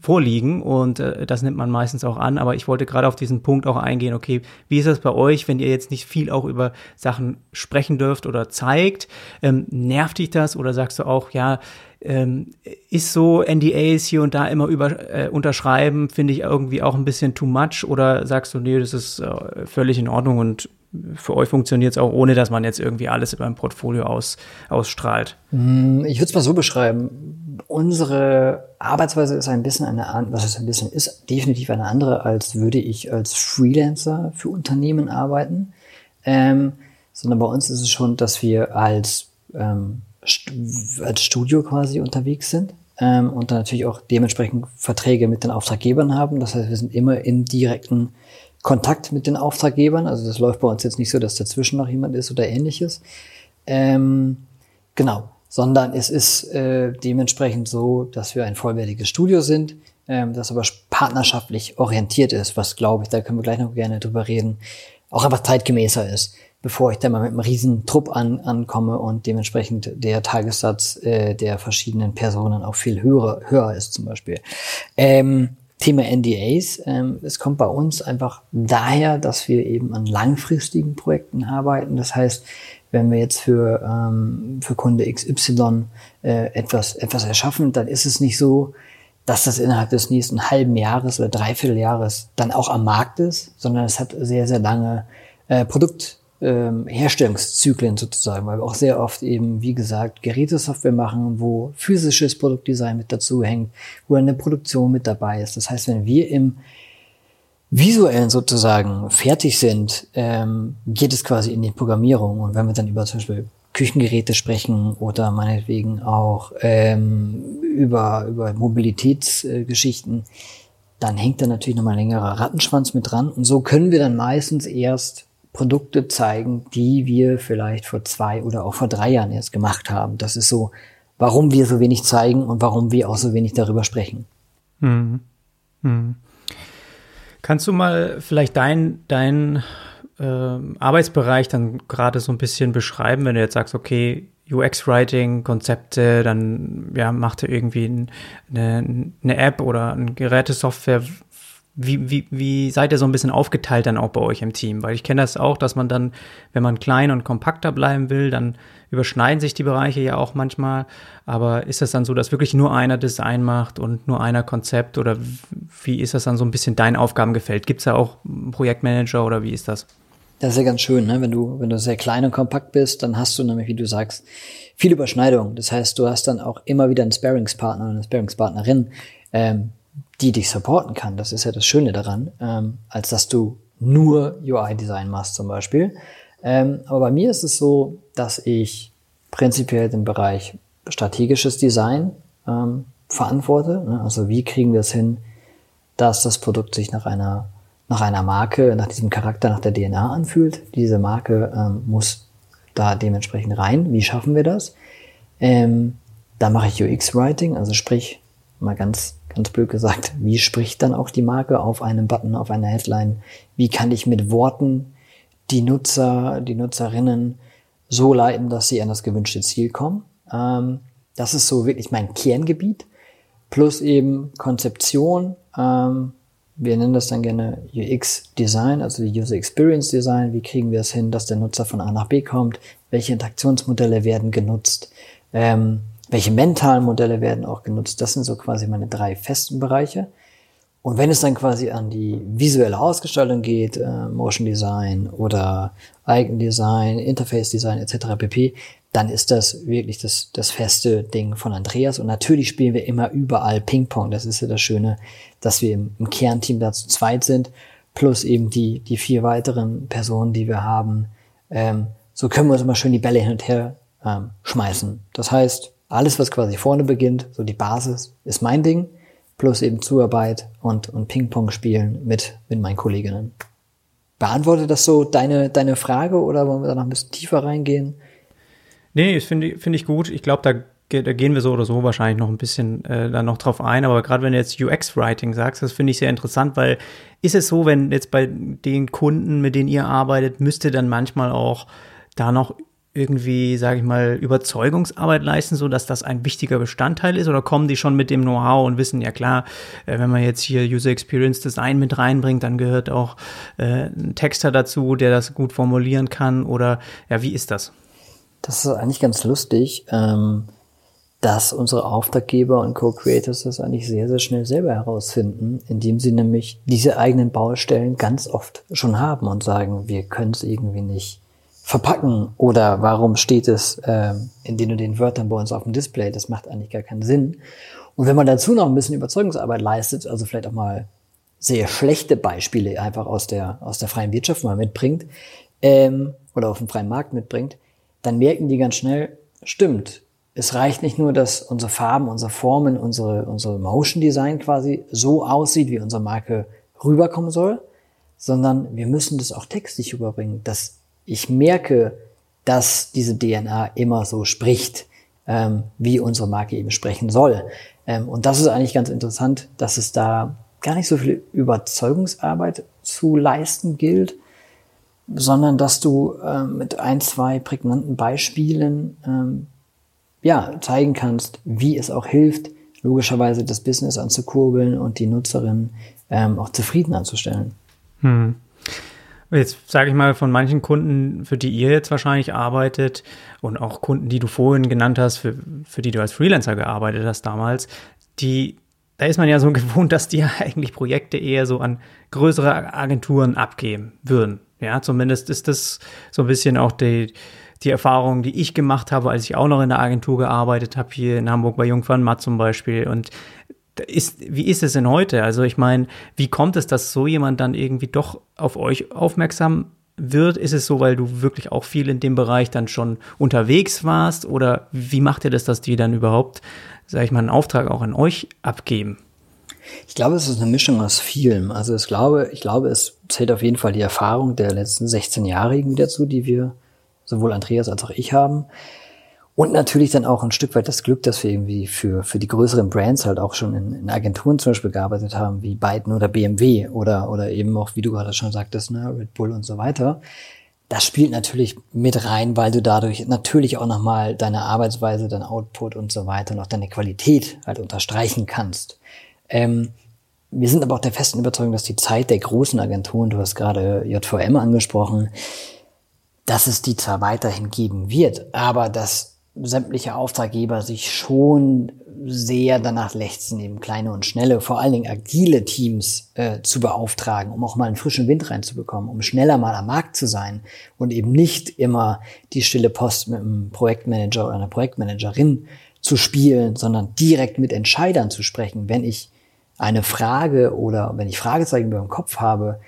[SPEAKER 1] vorliegen und äh, das nimmt man meistens auch an. Aber ich wollte gerade auf diesen Punkt auch eingehen, okay, wie ist das bei euch, wenn ihr jetzt nicht viel auch über Sachen sprechen dürft oder zeigt? Ähm, nervt dich das oder sagst du auch, ja, ähm, ist so NDAs hier und da immer über, äh, unterschreiben, finde ich irgendwie auch ein bisschen too much oder sagst du, nee, das ist äh, völlig in Ordnung und für euch funktioniert es auch, ohne dass man jetzt irgendwie alles über ein Portfolio aus, ausstrahlt?
[SPEAKER 2] Hm, ich würde es mal so beschreiben unsere Arbeitsweise ist ein bisschen eine, was ist ein bisschen, ist definitiv eine andere, als würde ich als Freelancer für Unternehmen arbeiten. Ähm, sondern bei uns ist es schon, dass wir als, ähm, als Studio quasi unterwegs sind ähm, und dann natürlich auch dementsprechend Verträge mit den Auftraggebern haben. Das heißt, wir sind immer in direkten Kontakt mit den Auftraggebern. Also das läuft bei uns jetzt nicht so, dass dazwischen noch jemand ist oder ähnliches. Ähm, genau sondern es ist äh, dementsprechend so, dass wir ein vollwertiges Studio sind, ähm, das aber partnerschaftlich orientiert ist, was glaube ich, da können wir gleich noch gerne drüber reden, auch einfach zeitgemäßer ist, bevor ich dann mal mit einem riesen Trupp an, ankomme und dementsprechend der Tagessatz äh, der verschiedenen Personen auch viel höher, höher ist zum Beispiel. Ähm, Thema NDAs. Ähm, es kommt bei uns einfach daher, dass wir eben an langfristigen Projekten arbeiten. Das heißt, wenn wir jetzt für, ähm, für Kunde XY äh, etwas, etwas erschaffen, dann ist es nicht so, dass das innerhalb des nächsten halben Jahres oder Dreivierteljahres dann auch am Markt ist, sondern es hat sehr, sehr lange äh, Produktherstellungszyklen ähm, sozusagen, weil wir auch sehr oft eben, wie gesagt, Gerätesoftware machen, wo physisches Produktdesign mit dazu hängt, wo eine Produktion mit dabei ist. Das heißt, wenn wir im visuell sozusagen fertig sind, ähm, geht es quasi in die Programmierung. Und wenn wir dann über zum Beispiel Küchengeräte sprechen oder meinetwegen auch ähm, über, über Mobilitätsgeschichten, äh, dann hängt da natürlich nochmal ein längerer Rattenschwanz mit dran. Und so können wir dann meistens erst Produkte zeigen, die wir vielleicht vor zwei oder auch vor drei Jahren erst gemacht haben. Das ist so, warum wir so wenig zeigen und warum wir auch so wenig darüber sprechen. Mhm.
[SPEAKER 1] Mhm. Kannst du mal vielleicht dein, dein äh, Arbeitsbereich dann gerade so ein bisschen beschreiben, wenn du jetzt sagst, okay, UX-Writing, Konzepte, dann ja, macht ihr irgendwie eine, eine App oder eine Gerätesoftware. Wie, wie, wie seid ihr so ein bisschen aufgeteilt dann auch bei euch im Team? Weil ich kenne das auch, dass man dann, wenn man klein und kompakter bleiben will, dann überschneiden sich die Bereiche ja auch manchmal. Aber ist das dann so, dass wirklich nur einer Design macht und nur einer Konzept? Oder wie ist das dann so ein bisschen dein Aufgabengefällt? Gibt es da auch Projektmanager oder wie ist das?
[SPEAKER 2] Das ist ja ganz schön, ne? wenn du wenn du sehr klein und kompakt bist, dann hast du nämlich, wie du sagst, viel Überschneidung. Das heißt, du hast dann auch immer wieder einen Sparingspartner oder eine Sparingspartnerin, ähm, die dich supporten kann. Das ist ja das Schöne daran, ähm, als dass du nur UI-Design machst zum Beispiel. Ähm, aber bei mir ist es so, dass ich prinzipiell den Bereich strategisches Design ähm, verantworte. Ne? Also wie kriegen wir es hin, dass das Produkt sich nach einer, nach einer Marke, nach diesem Charakter, nach der DNA anfühlt. Diese Marke ähm, muss da dementsprechend rein. Wie schaffen wir das? Ähm, da mache ich UX-Writing, also sprich, mal ganz, ganz blöd gesagt, wie spricht dann auch die Marke auf einem Button, auf einer Headline? Wie kann ich mit Worten die Nutzer, die Nutzerinnen so leiten, dass sie an das gewünschte Ziel kommen. Ähm, das ist so wirklich mein Kerngebiet. plus eben Konzeption. Ähm, wir nennen das dann gerne UX Design, also die User Experience Design. Wie kriegen wir es hin, dass der Nutzer von A nach B kommt? Welche Interaktionsmodelle werden genutzt? Ähm, welche mentalen Modelle werden auch genutzt? Das sind so quasi meine drei festen Bereiche. Und wenn es dann quasi an die visuelle Ausgestaltung geht, äh, Motion Design oder Eigendesign, Interface Design etc. pp., dann ist das wirklich das, das feste Ding von Andreas. Und natürlich spielen wir immer überall Ping-Pong. Das ist ja das Schöne, dass wir im, im Kernteam da zu zweit sind, plus eben die, die vier weiteren Personen, die wir haben. Ähm, so können wir uns immer schön die Bälle hin und her ähm, schmeißen. Das heißt, alles, was quasi vorne beginnt, so die Basis, ist mein Ding plus eben Zuarbeit und, und Ping-Pong spielen mit, mit meinen Kolleginnen. Beantwortet das so deine, deine Frage oder wollen wir da noch ein bisschen tiefer reingehen?
[SPEAKER 1] Nee, das finde find ich gut. Ich glaube, da, da gehen wir so oder so wahrscheinlich noch ein bisschen äh, dann noch drauf ein. Aber gerade wenn du jetzt UX-Writing sagst, das finde ich sehr interessant, weil ist es so, wenn jetzt bei den Kunden, mit denen ihr arbeitet, müsste dann manchmal auch da noch irgendwie, sage ich mal, Überzeugungsarbeit leisten, so dass das ein wichtiger Bestandteil ist? Oder kommen die schon mit dem Know-how und wissen, ja klar, äh, wenn man jetzt hier User Experience Design mit reinbringt, dann gehört auch äh, ein Texter dazu, der das gut formulieren kann? Oder ja, wie ist das?
[SPEAKER 2] Das ist eigentlich ganz lustig, ähm, dass unsere Auftraggeber und Co-Creators das eigentlich sehr, sehr schnell selber herausfinden, indem sie nämlich diese eigenen Baustellen ganz oft schon haben und sagen, wir können es irgendwie nicht verpacken oder warum steht es äh, in den und den Wörtern bei uns auf dem Display? Das macht eigentlich gar keinen Sinn. Und wenn man dazu noch ein bisschen Überzeugungsarbeit leistet, also vielleicht auch mal sehr schlechte Beispiele einfach aus der, aus der freien Wirtschaft mal mitbringt ähm, oder auf dem freien Markt mitbringt, dann merken die ganz schnell, stimmt, es reicht nicht nur, dass unsere Farben, unsere Formen, unsere, unsere Motion Design quasi so aussieht, wie unsere Marke rüberkommen soll, sondern wir müssen das auch textlich rüberbringen, dass ich merke, dass diese DNA immer so spricht, ähm, wie unsere Marke eben sprechen soll. Ähm, und das ist eigentlich ganz interessant, dass es da gar nicht so viel Überzeugungsarbeit zu leisten gilt, sondern dass du ähm, mit ein, zwei prägnanten Beispielen ähm, ja, zeigen kannst, wie es auch hilft, logischerweise das Business anzukurbeln und die Nutzerin ähm, auch zufrieden anzustellen. Hm.
[SPEAKER 1] Jetzt sage ich mal von manchen Kunden, für die ihr jetzt wahrscheinlich arbeitet und auch Kunden, die du vorhin genannt hast, für, für die du als Freelancer gearbeitet hast damals, die, da ist man ja so gewohnt, dass die eigentlich Projekte eher so an größere Agenturen abgeben würden. Ja, zumindest ist das so ein bisschen auch die, die Erfahrung, die ich gemacht habe, als ich auch noch in der Agentur gearbeitet habe, hier in Hamburg bei Jungfern Matt zum Beispiel. Und ist, wie ist es denn heute? Also ich meine, wie kommt es, dass so jemand dann irgendwie doch auf euch aufmerksam wird? Ist es so, weil du wirklich auch viel in dem Bereich dann schon unterwegs warst? Oder wie macht ihr das, dass die dann überhaupt, sag ich mal, einen Auftrag auch an euch abgeben?
[SPEAKER 2] Ich glaube, es ist eine Mischung aus vielem. Also ich glaube, ich glaube, es zählt auf jeden Fall die Erfahrung der letzten 16 Jahre irgendwie dazu, die wir sowohl Andreas als auch ich haben. Und natürlich dann auch ein Stück weit das Glück, dass wir irgendwie für, für die größeren Brands halt auch schon in, in Agenturen zum Beispiel gearbeitet haben, wie Byton oder BMW oder, oder eben auch, wie du gerade schon sagtest, ne, Red Bull und so weiter. Das spielt natürlich mit rein, weil du dadurch natürlich auch nochmal deine Arbeitsweise, dein Output und so weiter und auch deine Qualität halt unterstreichen kannst. Ähm, wir sind aber auch der festen Überzeugung, dass die Zeit der großen Agenturen, du hast gerade JVM angesprochen, dass es die zwar weiterhin geben wird, aber dass sämtliche Auftraggeber sich schon sehr danach lechzen, eben kleine und schnelle, vor allen Dingen agile Teams äh, zu beauftragen, um auch mal einen frischen Wind reinzubekommen, um schneller mal am Markt zu sein und eben nicht immer die stille Post mit einem Projektmanager oder einer Projektmanagerin zu spielen, sondern direkt mit Entscheidern zu sprechen. Wenn ich eine Frage oder wenn ich Fragezeichen über dem Kopf habe,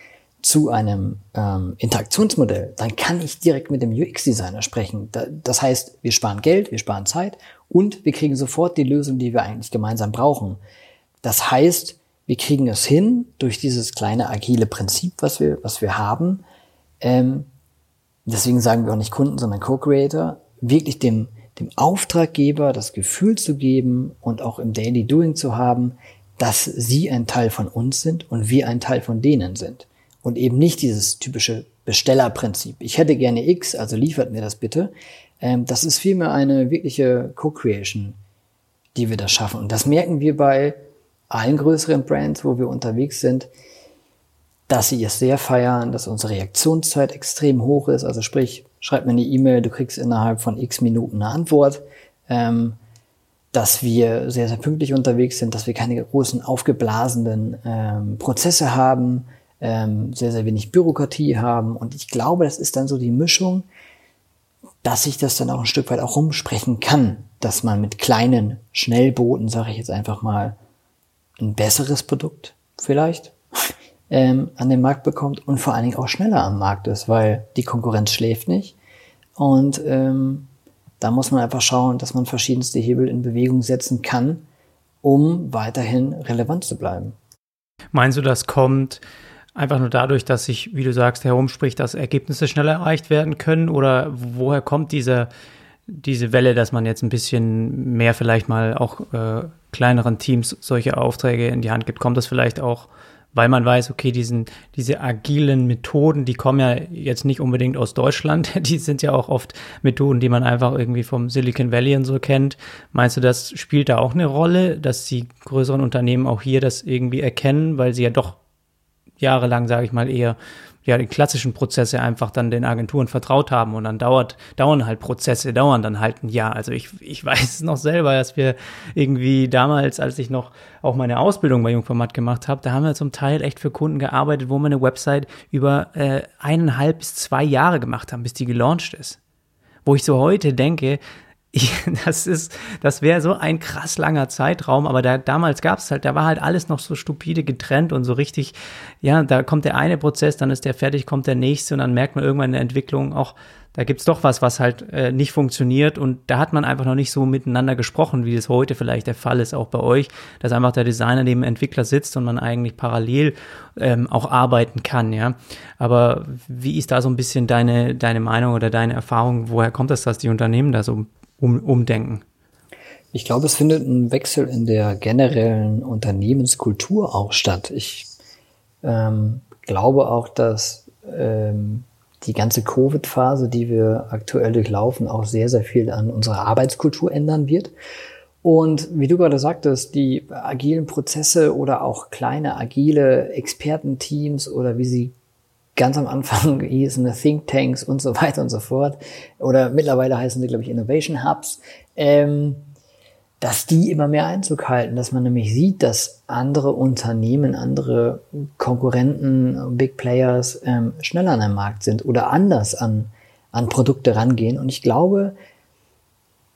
[SPEAKER 2] zu einem ähm, Interaktionsmodell, dann kann ich direkt mit dem UX-Designer sprechen. das heißt, wir sparen Geld, wir sparen Zeit und wir kriegen sofort die Lösung, die wir eigentlich gemeinsam brauchen. Das heißt, wir kriegen es hin durch dieses kleine agile Prinzip, was wir, was wir haben. Ähm, deswegen sagen wir auch nicht Kunden, sondern Co-Creator, wirklich dem, dem Auftraggeber das Gefühl zu geben und auch im Daily Doing zu haben, dass sie ein Teil von uns sind und wir ein Teil von denen sind und eben nicht dieses typische Bestellerprinzip. Ich hätte gerne X, also liefert mir das bitte. Ähm, das ist vielmehr eine wirkliche Co-Creation die wir da schaffen. Und das merken wir bei allen größeren Brands, wo wir unterwegs sind, dass sie es sehr feiern, dass unsere Reaktionszeit extrem hoch ist. Also sprich, schreib mir eine E-Mail, du kriegst innerhalb von x Minuten eine Antwort. Ähm, dass wir sehr, sehr pünktlich unterwegs sind, dass wir keine großen aufgeblasenen ähm, Prozesse haben, ähm, sehr, sehr wenig Bürokratie haben. Und ich glaube, das ist dann so die Mischung, dass sich das dann auch ein Stück weit auch rumsprechen kann, dass man mit kleinen Schnellbooten, sage ich jetzt einfach mal, ein besseres Produkt vielleicht ähm, an den Markt bekommt und vor allen Dingen auch schneller am Markt ist, weil die Konkurrenz schläft nicht. Und ähm, da muss man einfach schauen, dass man verschiedenste Hebel in Bewegung setzen kann, um weiterhin relevant zu bleiben.
[SPEAKER 1] Meinst du, das kommt einfach nur dadurch, dass sich, wie du sagst, herumspricht, dass Ergebnisse schneller erreicht werden können? Oder woher kommt diese, diese Welle, dass man jetzt ein bisschen mehr vielleicht mal auch äh, kleineren Teams solche Aufträge in die Hand gibt? Kommt das vielleicht auch weil man weiß, okay, diesen, diese agilen Methoden, die kommen ja jetzt nicht unbedingt aus Deutschland, die sind ja auch oft Methoden, die man einfach irgendwie vom Silicon Valley und so kennt. Meinst du, das spielt da auch eine Rolle, dass die größeren Unternehmen auch hier das irgendwie erkennen, weil sie ja doch jahrelang, sage ich mal, eher ja, die klassischen Prozesse einfach dann den Agenturen vertraut haben und dann dauert, dauern halt Prozesse, dauern dann halt ein Jahr. Also ich, ich weiß es noch selber, dass wir irgendwie damals, als ich noch auch meine Ausbildung bei Jungformat gemacht habe, da haben wir zum Teil echt für Kunden gearbeitet, wo wir eine Website über äh, eineinhalb bis zwei Jahre gemacht haben, bis die gelauncht ist. Wo ich so heute denke, ich, das ist, das wäre so ein krass langer Zeitraum, aber da, damals gab es halt, da war halt alles noch so stupide getrennt und so richtig, ja, da kommt der eine Prozess, dann ist der fertig, kommt der nächste und dann merkt man irgendwann in der Entwicklung auch, da gibt's doch was, was halt äh, nicht funktioniert und da hat man einfach noch nicht so miteinander gesprochen, wie es heute vielleicht der Fall ist, auch bei euch, dass einfach der Designer neben dem Entwickler sitzt und man eigentlich parallel ähm, auch arbeiten kann, ja. Aber wie ist da so ein bisschen deine, deine Meinung oder deine Erfahrung, woher kommt das, dass die Unternehmen da so um, umdenken?
[SPEAKER 2] Ich glaube, es findet ein Wechsel in der generellen Unternehmenskultur auch statt. Ich ähm, glaube auch, dass ähm, die ganze Covid-Phase, die wir aktuell durchlaufen, auch sehr, sehr viel an unserer Arbeitskultur ändern wird. Und wie du gerade sagtest, die agilen Prozesse oder auch kleine agile Expertenteams oder wie sie ganz am Anfang hießen Think Tanks und so weiter und so fort. Oder mittlerweile heißen sie, glaube ich, Innovation Hubs. Ähm, dass die immer mehr Einzug halten, dass man nämlich sieht, dass andere Unternehmen, andere Konkurrenten, Big Players ähm, schneller an dem Markt sind oder anders an, an Produkte rangehen. Und ich glaube,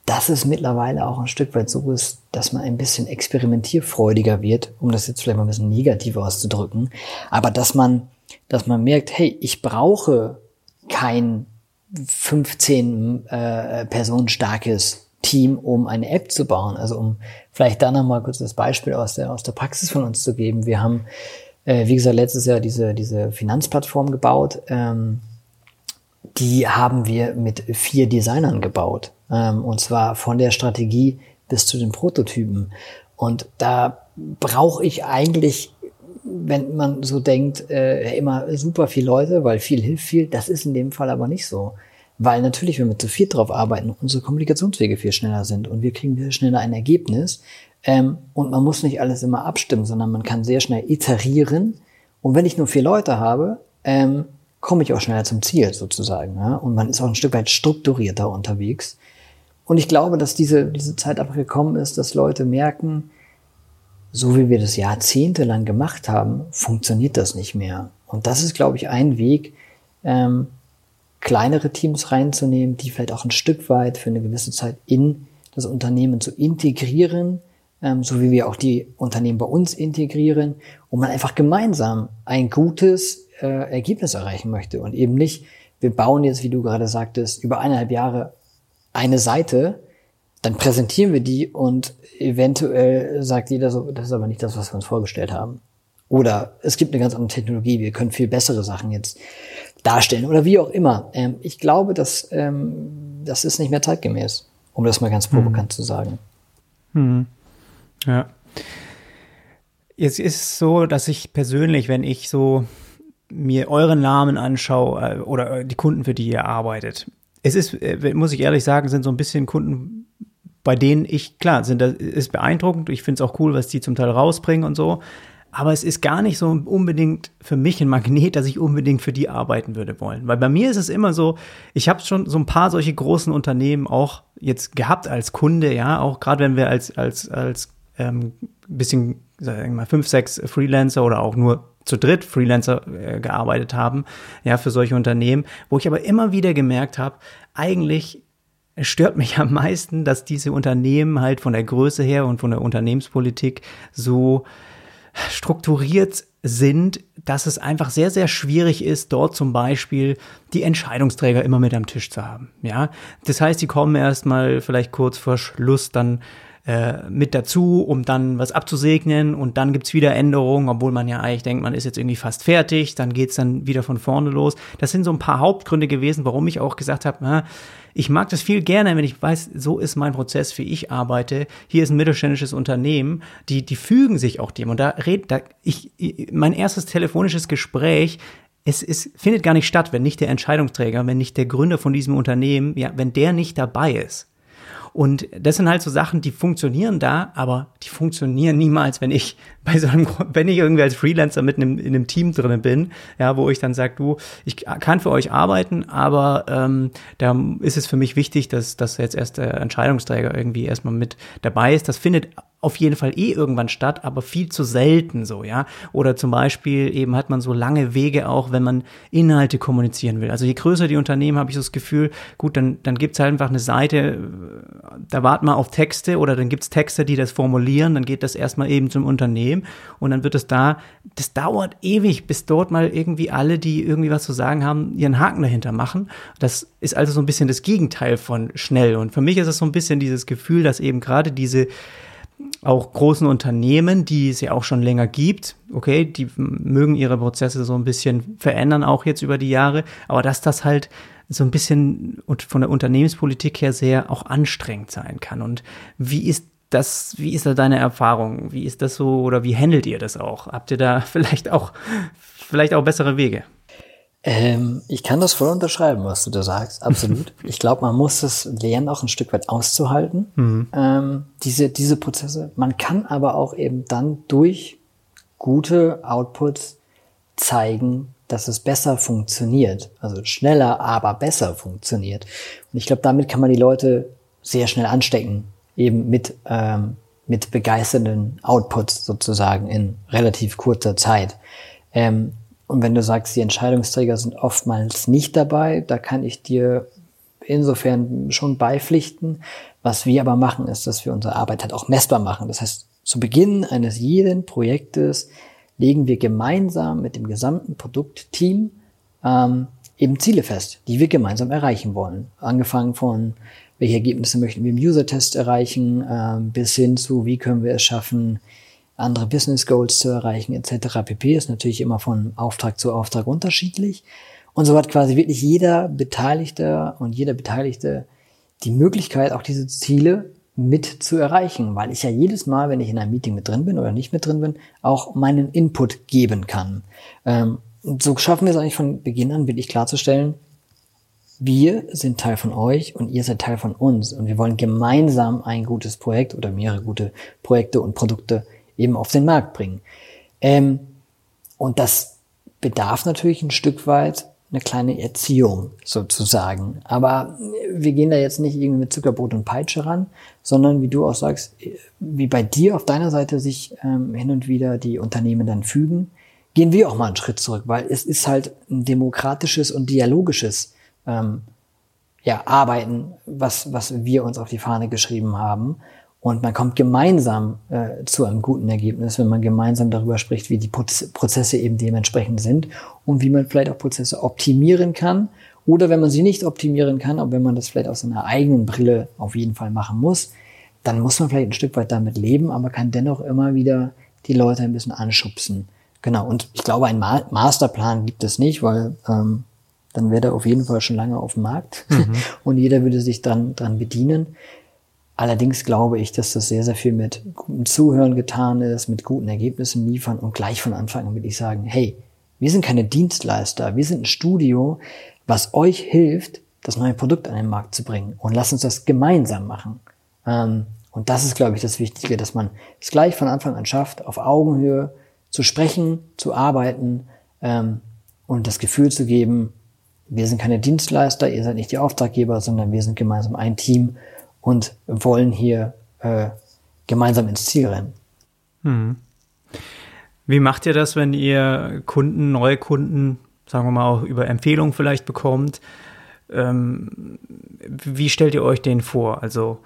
[SPEAKER 2] dass es mittlerweile auch ein Stück weit so ist, dass man ein bisschen experimentierfreudiger wird, um das jetzt vielleicht mal ein bisschen negativ auszudrücken, aber dass man dass man merkt, hey, ich brauche kein 15 äh, Personen starkes Team, um eine App zu bauen. Also um vielleicht da nochmal kurz das Beispiel aus der, aus der Praxis von uns zu geben. Wir haben, äh, wie gesagt, letztes Jahr diese, diese Finanzplattform gebaut. Ähm, die haben wir mit vier Designern gebaut. Ähm, und zwar von der Strategie bis zu den Prototypen. Und da brauche ich eigentlich wenn man so denkt, äh, immer super viel Leute, weil viel hilft viel. Das ist in dem Fall aber nicht so. Weil natürlich, wenn wir zu viel drauf arbeiten, unsere Kommunikationswege viel schneller sind und wir kriegen viel schneller ein Ergebnis. Ähm, und man muss nicht alles immer abstimmen, sondern man kann sehr schnell iterieren. Und wenn ich nur vier Leute habe, ähm, komme ich auch schneller zum Ziel sozusagen. Ja? Und man ist auch ein Stück weit strukturierter unterwegs. Und ich glaube, dass diese, diese Zeit einfach gekommen ist, dass Leute merken, so wie wir das jahrzehntelang gemacht haben, funktioniert das nicht mehr. Und das ist, glaube ich, ein Weg, ähm, kleinere Teams reinzunehmen, die vielleicht auch ein Stück weit für eine gewisse Zeit in das Unternehmen zu integrieren, ähm, so wie wir auch die Unternehmen bei uns integrieren, und man einfach gemeinsam ein gutes äh, Ergebnis erreichen möchte und eben nicht, wir bauen jetzt, wie du gerade sagtest, über eineinhalb Jahre eine Seite, dann präsentieren wir die und eventuell sagt jeder so, das ist aber nicht das, was wir uns vorgestellt haben. Oder es gibt eine ganz andere Technologie, wir können viel bessere Sachen jetzt darstellen oder wie auch immer. Ähm, ich glaube, dass ähm, das ist nicht mehr zeitgemäß, um das mal ganz hm. provokant hm. zu sagen.
[SPEAKER 1] Hm. Ja. Es ist so, dass ich persönlich, wenn ich so mir euren Namen anschaue äh, oder die Kunden, für die ihr arbeitet, es ist, äh, muss ich ehrlich sagen, sind so ein bisschen Kunden bei denen ich, klar, sind das ist beeindruckend. Ich finde es auch cool, was die zum Teil rausbringen und so. Aber es ist gar nicht so unbedingt für mich ein Magnet, dass ich unbedingt für die arbeiten würde wollen. Weil bei mir ist es immer so, ich habe schon so ein paar solche großen Unternehmen auch jetzt gehabt als Kunde, ja, auch gerade wenn wir als, als, als ähm, bisschen, sagen wir mal, fünf, sechs Freelancer oder auch nur zu dritt Freelancer äh, gearbeitet haben, ja, für solche Unternehmen, wo ich aber immer wieder gemerkt habe, eigentlich stört mich am meisten, dass diese Unternehmen halt von der Größe her und von der Unternehmenspolitik so strukturiert sind, dass es einfach sehr, sehr schwierig ist, dort zum Beispiel die Entscheidungsträger immer mit am Tisch zu haben. Ja, das heißt, die kommen erstmal vielleicht kurz vor Schluss dann äh, mit dazu, um dann was abzusegnen und dann gibt's wieder Änderungen, obwohl man ja eigentlich denkt, man ist jetzt irgendwie fast fertig, dann geht's dann wieder von vorne los. Das sind so ein paar Hauptgründe gewesen, warum ich auch gesagt habe, ich mag das viel gerne, wenn ich weiß, so ist mein Prozess, wie ich arbeite. Hier ist ein mittelständisches Unternehmen, die, die fügen sich auch dem. Und da redet, da, ich, mein erstes telefonisches Gespräch es, es findet gar nicht statt, wenn nicht der Entscheidungsträger, wenn nicht der Gründer von diesem Unternehmen, ja, wenn der nicht dabei ist. Und das sind halt so Sachen, die funktionieren da, aber die funktionieren niemals, wenn ich bei so einem, wenn ich irgendwie als Freelancer mit einem, in einem Team drin bin, ja, wo ich dann sage, du, ich kann für euch arbeiten, aber ähm, da ist es für mich wichtig, dass, dass jetzt erst der Entscheidungsträger irgendwie erstmal mit dabei ist. Das findet auf jeden Fall eh irgendwann statt, aber viel zu selten so, ja. Oder zum Beispiel eben hat man so lange Wege auch, wenn man Inhalte kommunizieren will. Also je größer die Unternehmen, habe ich so das Gefühl, gut, dann, dann gibt's halt einfach eine Seite, da warten wir auf Texte oder dann gibt's Texte, die das formulieren, dann geht das erstmal eben zum Unternehmen und dann wird es da, das dauert ewig, bis dort mal irgendwie alle, die irgendwie was zu sagen haben, ihren Haken dahinter machen. Das ist also so ein bisschen das Gegenteil von schnell. Und für mich ist es so ein bisschen dieses Gefühl, dass eben gerade diese auch großen Unternehmen, die es ja auch schon länger gibt, okay, die mögen ihre Prozesse so ein bisschen verändern, auch jetzt über die Jahre, aber dass das halt so ein bisschen von der Unternehmenspolitik her sehr auch anstrengend sein kann. Und wie ist das, wie ist da deine Erfahrung? Wie ist das so oder wie handelt ihr das auch? Habt ihr da vielleicht auch, vielleicht auch bessere Wege?
[SPEAKER 2] Ähm, ich kann das voll unterschreiben, was du da sagst, absolut. ich glaube, man muss es lernen, auch ein Stück weit auszuhalten, mhm. ähm, diese, diese Prozesse. Man kann aber auch eben dann durch gute Outputs zeigen, dass es besser funktioniert. Also schneller, aber besser funktioniert. Und ich glaube, damit kann man die Leute sehr schnell anstecken, eben mit, ähm, mit begeisternden Outputs sozusagen in relativ kurzer Zeit. Ähm, und wenn du sagst, die Entscheidungsträger sind oftmals nicht dabei, da kann ich dir insofern schon beipflichten. Was wir aber machen, ist, dass wir unsere Arbeit halt auch messbar machen. Das heißt, zu Beginn eines jeden Projektes legen wir gemeinsam mit dem gesamten Produktteam ähm, eben Ziele fest, die wir gemeinsam erreichen wollen. Angefangen von, welche Ergebnisse möchten wir im User-Test erreichen, ähm, bis hin zu, wie können wir es schaffen, andere Business Goals zu erreichen etc. pp. ist natürlich immer von Auftrag zu Auftrag unterschiedlich. Und so hat quasi wirklich jeder Beteiligte und jeder Beteiligte die Möglichkeit, auch diese Ziele mit zu erreichen, weil ich ja jedes Mal, wenn ich in einem Meeting mit drin bin oder nicht mit drin bin, auch meinen Input geben kann. Ähm, und so schaffen wir es eigentlich von Beginn an, wirklich klarzustellen, wir sind Teil von euch und ihr seid Teil von uns und wir wollen gemeinsam ein gutes Projekt oder mehrere gute Projekte und Produkte eben auf den Markt bringen. Ähm, und das bedarf natürlich ein Stück weit eine kleine Erziehung sozusagen. Aber wir gehen da jetzt nicht irgendwie mit Zuckerbrot und Peitsche ran, sondern wie du auch sagst, wie bei dir auf deiner Seite sich ähm, hin und wieder die Unternehmen dann fügen, gehen wir auch mal einen Schritt zurück, weil es ist halt ein demokratisches und dialogisches ähm, ja, Arbeiten, was, was wir uns auf die Fahne geschrieben haben. Und man kommt gemeinsam äh, zu einem guten Ergebnis, wenn man gemeinsam darüber spricht, wie die Prozesse eben dementsprechend sind und wie man vielleicht auch Prozesse optimieren kann. Oder wenn man sie nicht optimieren kann, aber wenn man das vielleicht aus seiner eigenen Brille auf jeden Fall machen muss, dann muss man vielleicht ein Stück weit damit leben, aber kann dennoch immer wieder die Leute ein bisschen anschubsen. Genau, und ich glaube, einen Ma Masterplan gibt es nicht, weil ähm, dann wäre er auf jeden Fall schon lange auf dem Markt mhm. und jeder würde sich dann dran bedienen. Allerdings glaube ich, dass das sehr, sehr viel mit gutem Zuhören getan ist, mit guten Ergebnissen liefern und gleich von Anfang an will ich sagen, hey, wir sind keine Dienstleister, wir sind ein Studio, was euch hilft, das neue Produkt an den Markt zu bringen und lasst uns das gemeinsam machen. Ähm, und das ist, glaube ich, das Wichtige, dass man es gleich von Anfang an schafft, auf Augenhöhe zu sprechen, zu arbeiten ähm, und das Gefühl zu geben, wir sind keine Dienstleister, ihr seid nicht die Auftraggeber, sondern wir sind gemeinsam ein Team und wollen hier äh, gemeinsam ins Ziel rennen.
[SPEAKER 1] Hm. Wie macht ihr das, wenn ihr Kunden, neue Kunden, sagen wir mal auch über Empfehlungen vielleicht bekommt? Ähm, wie stellt ihr euch den vor? Also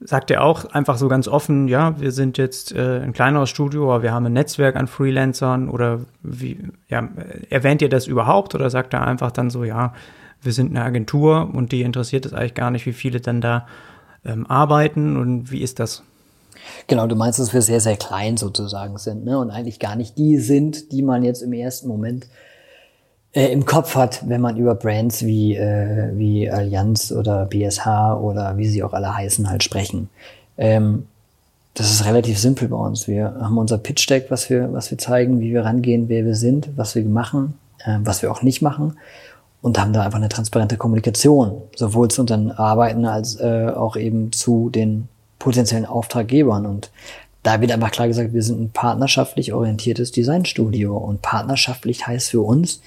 [SPEAKER 1] sagt er auch einfach so ganz offen, ja, wir sind jetzt äh, ein kleineres Studio, aber wir haben ein Netzwerk an Freelancern oder wie, ja, erwähnt ihr das überhaupt oder sagt er einfach dann so, ja, wir sind eine Agentur und die interessiert es eigentlich gar nicht, wie viele dann da ähm, arbeiten und wie ist das?
[SPEAKER 2] Genau, du meinst, dass wir sehr, sehr klein sozusagen sind ne? und eigentlich gar nicht die sind, die man jetzt im ersten Moment äh, im Kopf hat, wenn man über Brands wie, äh, wie Allianz oder BSH oder wie sie auch alle heißen halt sprechen. Ähm, das ist relativ simpel bei uns. Wir haben unser Pitch Deck, was wir, was wir zeigen, wie wir rangehen, wer wir sind, was wir machen, äh, was wir auch nicht machen und haben da einfach eine transparente Kommunikation, sowohl zu unseren Arbeiten als äh, auch eben zu den potenziellen Auftraggebern. Und da wird einfach klar gesagt, wir sind ein partnerschaftlich orientiertes Designstudio. Und partnerschaftlich heißt für uns,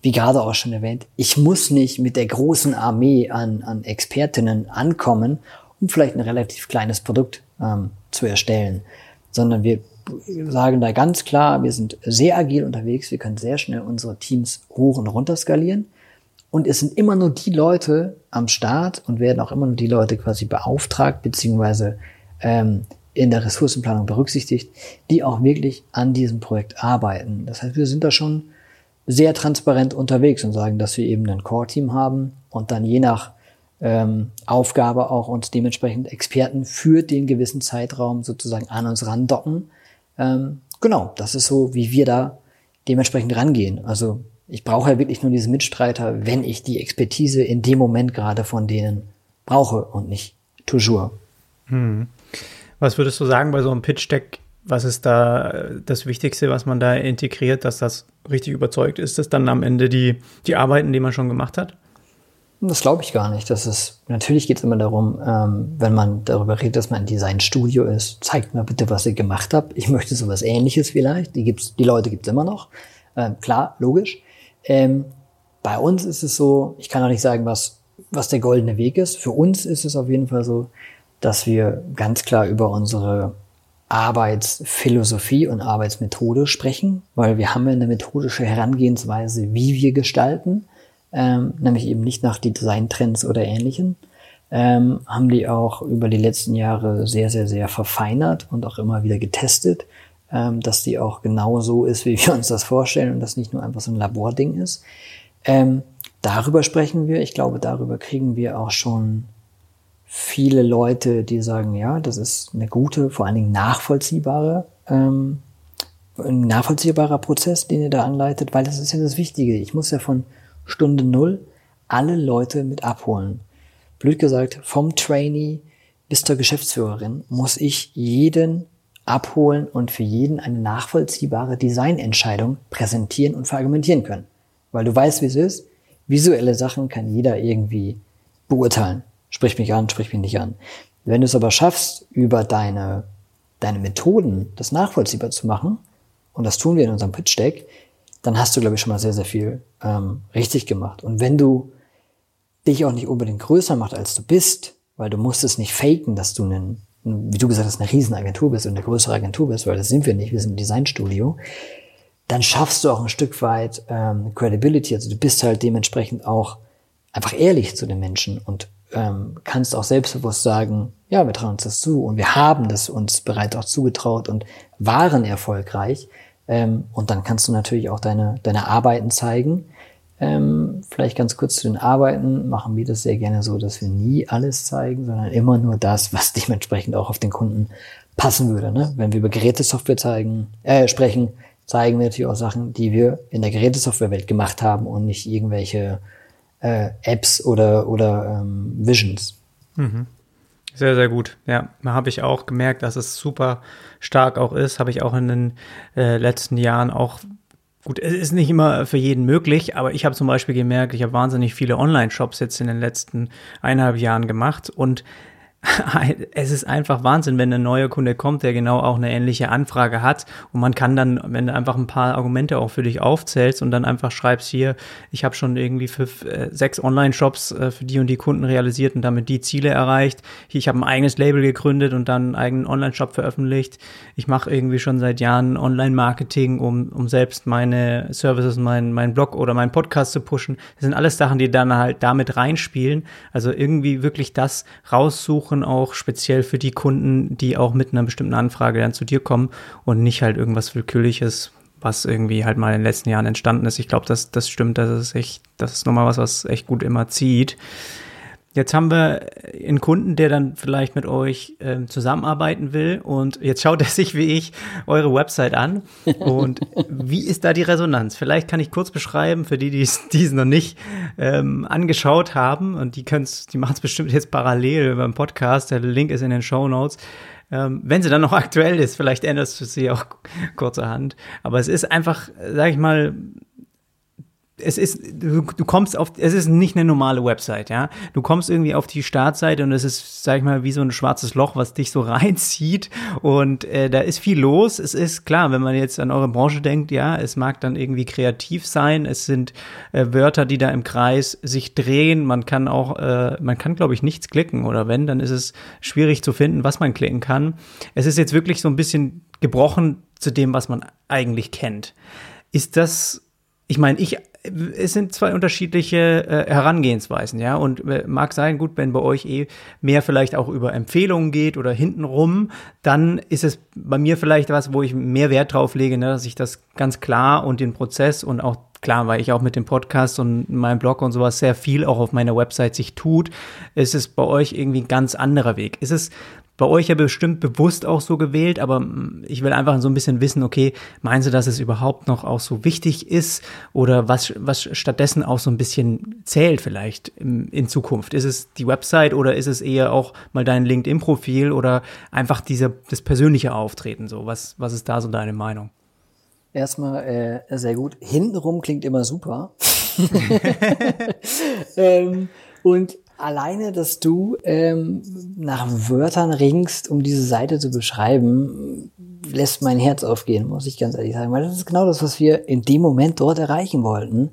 [SPEAKER 2] wie gerade auch schon erwähnt, ich muss nicht mit der großen Armee an, an Expertinnen ankommen, um vielleicht ein relativ kleines Produkt ähm, zu erstellen, sondern wir sagen da ganz klar, wir sind sehr agil unterwegs, wir können sehr schnell unsere Teams hoch und runter skalieren und es sind immer nur die Leute am Start und werden auch immer nur die Leute quasi beauftragt beziehungsweise ähm, in der Ressourcenplanung berücksichtigt, die auch wirklich an diesem Projekt arbeiten. Das heißt, wir sind da schon sehr transparent unterwegs und sagen, dass wir eben ein Core-Team haben und dann je nach ähm, Aufgabe auch uns dementsprechend Experten für den gewissen Zeitraum sozusagen an uns randocken. Ähm, genau, das ist so, wie wir da dementsprechend rangehen. Also ich brauche ja wirklich nur diese Mitstreiter, wenn ich die Expertise in dem Moment gerade von denen brauche und nicht toujours.
[SPEAKER 1] Hm. Was würdest du sagen bei so einem Pitch-Deck? Was ist da das Wichtigste, was man da integriert, dass das richtig überzeugt ist, dass dann am Ende die, die Arbeiten, die man schon gemacht hat?
[SPEAKER 2] Das glaube ich gar nicht. Das ist, natürlich geht es immer darum, ähm, wenn man darüber redet, dass man ein Designstudio ist, zeigt mir bitte, was ihr gemacht habt. Ich möchte sowas ähnliches vielleicht. Die, gibt's, die Leute gibt es immer noch. Ähm, klar, logisch. Ähm, bei uns ist es so, ich kann auch nicht sagen, was, was der goldene Weg ist. Für uns ist es auf jeden Fall so, dass wir ganz klar über unsere Arbeitsphilosophie und Arbeitsmethode sprechen, weil wir haben eine methodische Herangehensweise, wie wir gestalten, ähm, nämlich eben nicht nach die Designtrends oder ähnlichen, ähm, haben die auch über die letzten Jahre sehr, sehr, sehr verfeinert und auch immer wieder getestet, ähm, dass die auch genau so ist, wie wir uns das vorstellen und das nicht nur einfach so ein Labording ist. Ähm, darüber sprechen wir. Ich glaube, darüber kriegen wir auch schon viele Leute, die sagen, ja, das ist eine gute, vor allen Dingen nachvollziehbare, ähm, ein nachvollziehbarer Prozess, den ihr da anleitet, weil das ist ja das Wichtige. Ich muss ja von Stunde Null alle Leute mit abholen. Blöd gesagt, vom Trainee bis zur Geschäftsführerin muss ich jeden abholen und für jeden eine nachvollziehbare Designentscheidung präsentieren und verargumentieren können. Weil du weißt, wie es ist. Visuelle Sachen kann jeder irgendwie beurteilen sprich mich an, sprich mich nicht an. Wenn du es aber schaffst, über deine, deine Methoden das nachvollziehbar zu machen, und das tun wir in unserem Pitch Deck, dann hast du, glaube ich, schon mal sehr, sehr viel ähm, richtig gemacht. Und wenn du dich auch nicht unbedingt größer machst, als du bist, weil du musst es nicht faken, dass du einen, wie du gesagt hast, eine Riesenagentur bist und eine größere Agentur bist, weil das sind wir nicht, wir sind ein Designstudio, dann schaffst du auch ein Stück weit ähm, Credibility. Also du bist halt dementsprechend auch einfach ehrlich zu den Menschen und ähm, kannst auch selbstbewusst sagen, ja, wir trauen uns das zu und wir haben das uns bereits auch zugetraut und waren erfolgreich. Ähm, und dann kannst du natürlich auch deine, deine Arbeiten zeigen. Ähm, vielleicht ganz kurz zu den Arbeiten machen wir das sehr gerne so, dass wir nie alles zeigen, sondern immer nur das, was dementsprechend auch auf den Kunden passen würde. Ne? Wenn wir über Gerätesoftware zeigen, äh, sprechen, zeigen wir natürlich auch Sachen, die wir in der Gerätesoftwarewelt gemacht haben und nicht irgendwelche äh, Apps oder, oder ähm, Visions.
[SPEAKER 1] Mhm. Sehr, sehr gut. Ja, da habe ich auch gemerkt, dass es super stark auch ist. Habe ich auch in den äh, letzten Jahren auch Gut, es ist nicht immer für jeden möglich, aber ich habe zum Beispiel gemerkt, ich habe wahnsinnig viele Online-Shops jetzt in den letzten eineinhalb Jahren gemacht und es ist einfach Wahnsinn, wenn ein neuer Kunde kommt, der genau auch eine ähnliche Anfrage hat und man kann dann, wenn du einfach ein paar Argumente auch für dich aufzählst und dann einfach schreibst hier, ich habe schon irgendwie für äh, sechs Online-Shops äh, für die und die Kunden realisiert und damit die Ziele erreicht. Hier, ich habe ein eigenes Label gegründet und dann einen eigenen Online-Shop veröffentlicht. Ich mache irgendwie schon seit Jahren Online-Marketing, um, um selbst meine Services, mein, mein Blog oder meinen Podcast zu pushen. Das sind alles Sachen, die dann halt damit reinspielen. Also irgendwie wirklich das raussuchen, suchen auch speziell für die Kunden, die auch mit einer bestimmten Anfrage dann zu dir kommen und nicht halt irgendwas Willkürliches, was irgendwie halt mal in den letzten Jahren entstanden ist. Ich glaube, das, das stimmt, das ist echt, das ist nochmal was, was echt gut immer zieht. Jetzt haben wir einen Kunden, der dann vielleicht mit euch äh, zusammenarbeiten will und jetzt schaut er sich wie ich eure Website an. Und wie ist da die Resonanz? Vielleicht kann ich kurz beschreiben für die, die es noch nicht ähm, angeschaut haben und die können die machen es bestimmt jetzt parallel beim Podcast. Der Link ist in den Show Notes. Ähm, wenn sie dann noch aktuell ist, vielleicht änderst du sie auch kurzerhand. Aber es ist einfach, sag ich mal, es ist, du, du, kommst auf, es ist nicht eine normale Website, ja. Du kommst irgendwie auf die Startseite und es ist, sag ich mal, wie so ein schwarzes Loch, was dich so reinzieht und äh, da ist viel los. Es ist klar, wenn man jetzt an eure Branche denkt, ja, es mag dann irgendwie kreativ sein. Es sind äh, Wörter, die da im Kreis sich drehen. Man kann auch, äh, man kann, glaube ich, nichts klicken oder wenn, dann ist es schwierig zu finden, was man klicken kann. Es ist jetzt wirklich so ein bisschen gebrochen zu dem, was man eigentlich kennt. Ist das ich meine, ich es sind zwei unterschiedliche äh, Herangehensweisen, ja. Und äh, mag sein, gut, wenn bei euch eh mehr vielleicht auch über Empfehlungen geht oder hintenrum, dann ist es bei mir vielleicht was, wo ich mehr Wert drauf lege, ne, dass ich das ganz klar und den Prozess und auch klar, weil ich auch mit dem Podcast und meinem Blog und sowas sehr viel auch auf meiner Website sich tut, ist es bei euch irgendwie ein ganz anderer Weg. Ist es bei euch ja bestimmt bewusst auch so gewählt, aber mm, ich will einfach so ein bisschen wissen, okay, meinen Sie, dass es überhaupt noch auch so wichtig ist oder was, was stattdessen auch so ein bisschen zählt vielleicht in, in Zukunft? Ist es die Website oder ist es eher auch mal dein LinkedIn-Profil oder einfach diese, das persönliche Auftreten so? Was, was ist da so deine Meinung?
[SPEAKER 2] Erstmal äh, sehr gut. Hintenrum klingt immer super. ähm, und alleine, dass du ähm, nach Wörtern ringst, um diese Seite zu beschreiben, lässt mein Herz aufgehen, muss ich ganz ehrlich sagen. Weil das ist genau das, was wir in dem Moment dort erreichen wollten.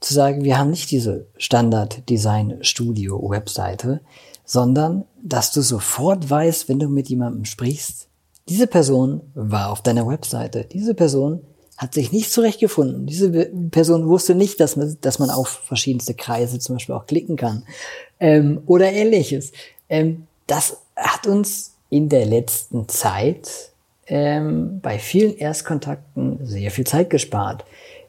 [SPEAKER 2] Zu sagen, wir haben nicht diese Standard-Design-Studio-Webseite, sondern dass du sofort weißt, wenn du mit jemandem sprichst, diese Person war auf deiner Webseite. Diese Person hat sich nicht zurechtgefunden. Diese Person wusste nicht, dass man, dass man auf verschiedenste Kreise zum Beispiel auch klicken kann ähm, oder ähnliches. Ähm, das hat uns in der letzten Zeit ähm, bei vielen Erstkontakten sehr viel Zeit gespart.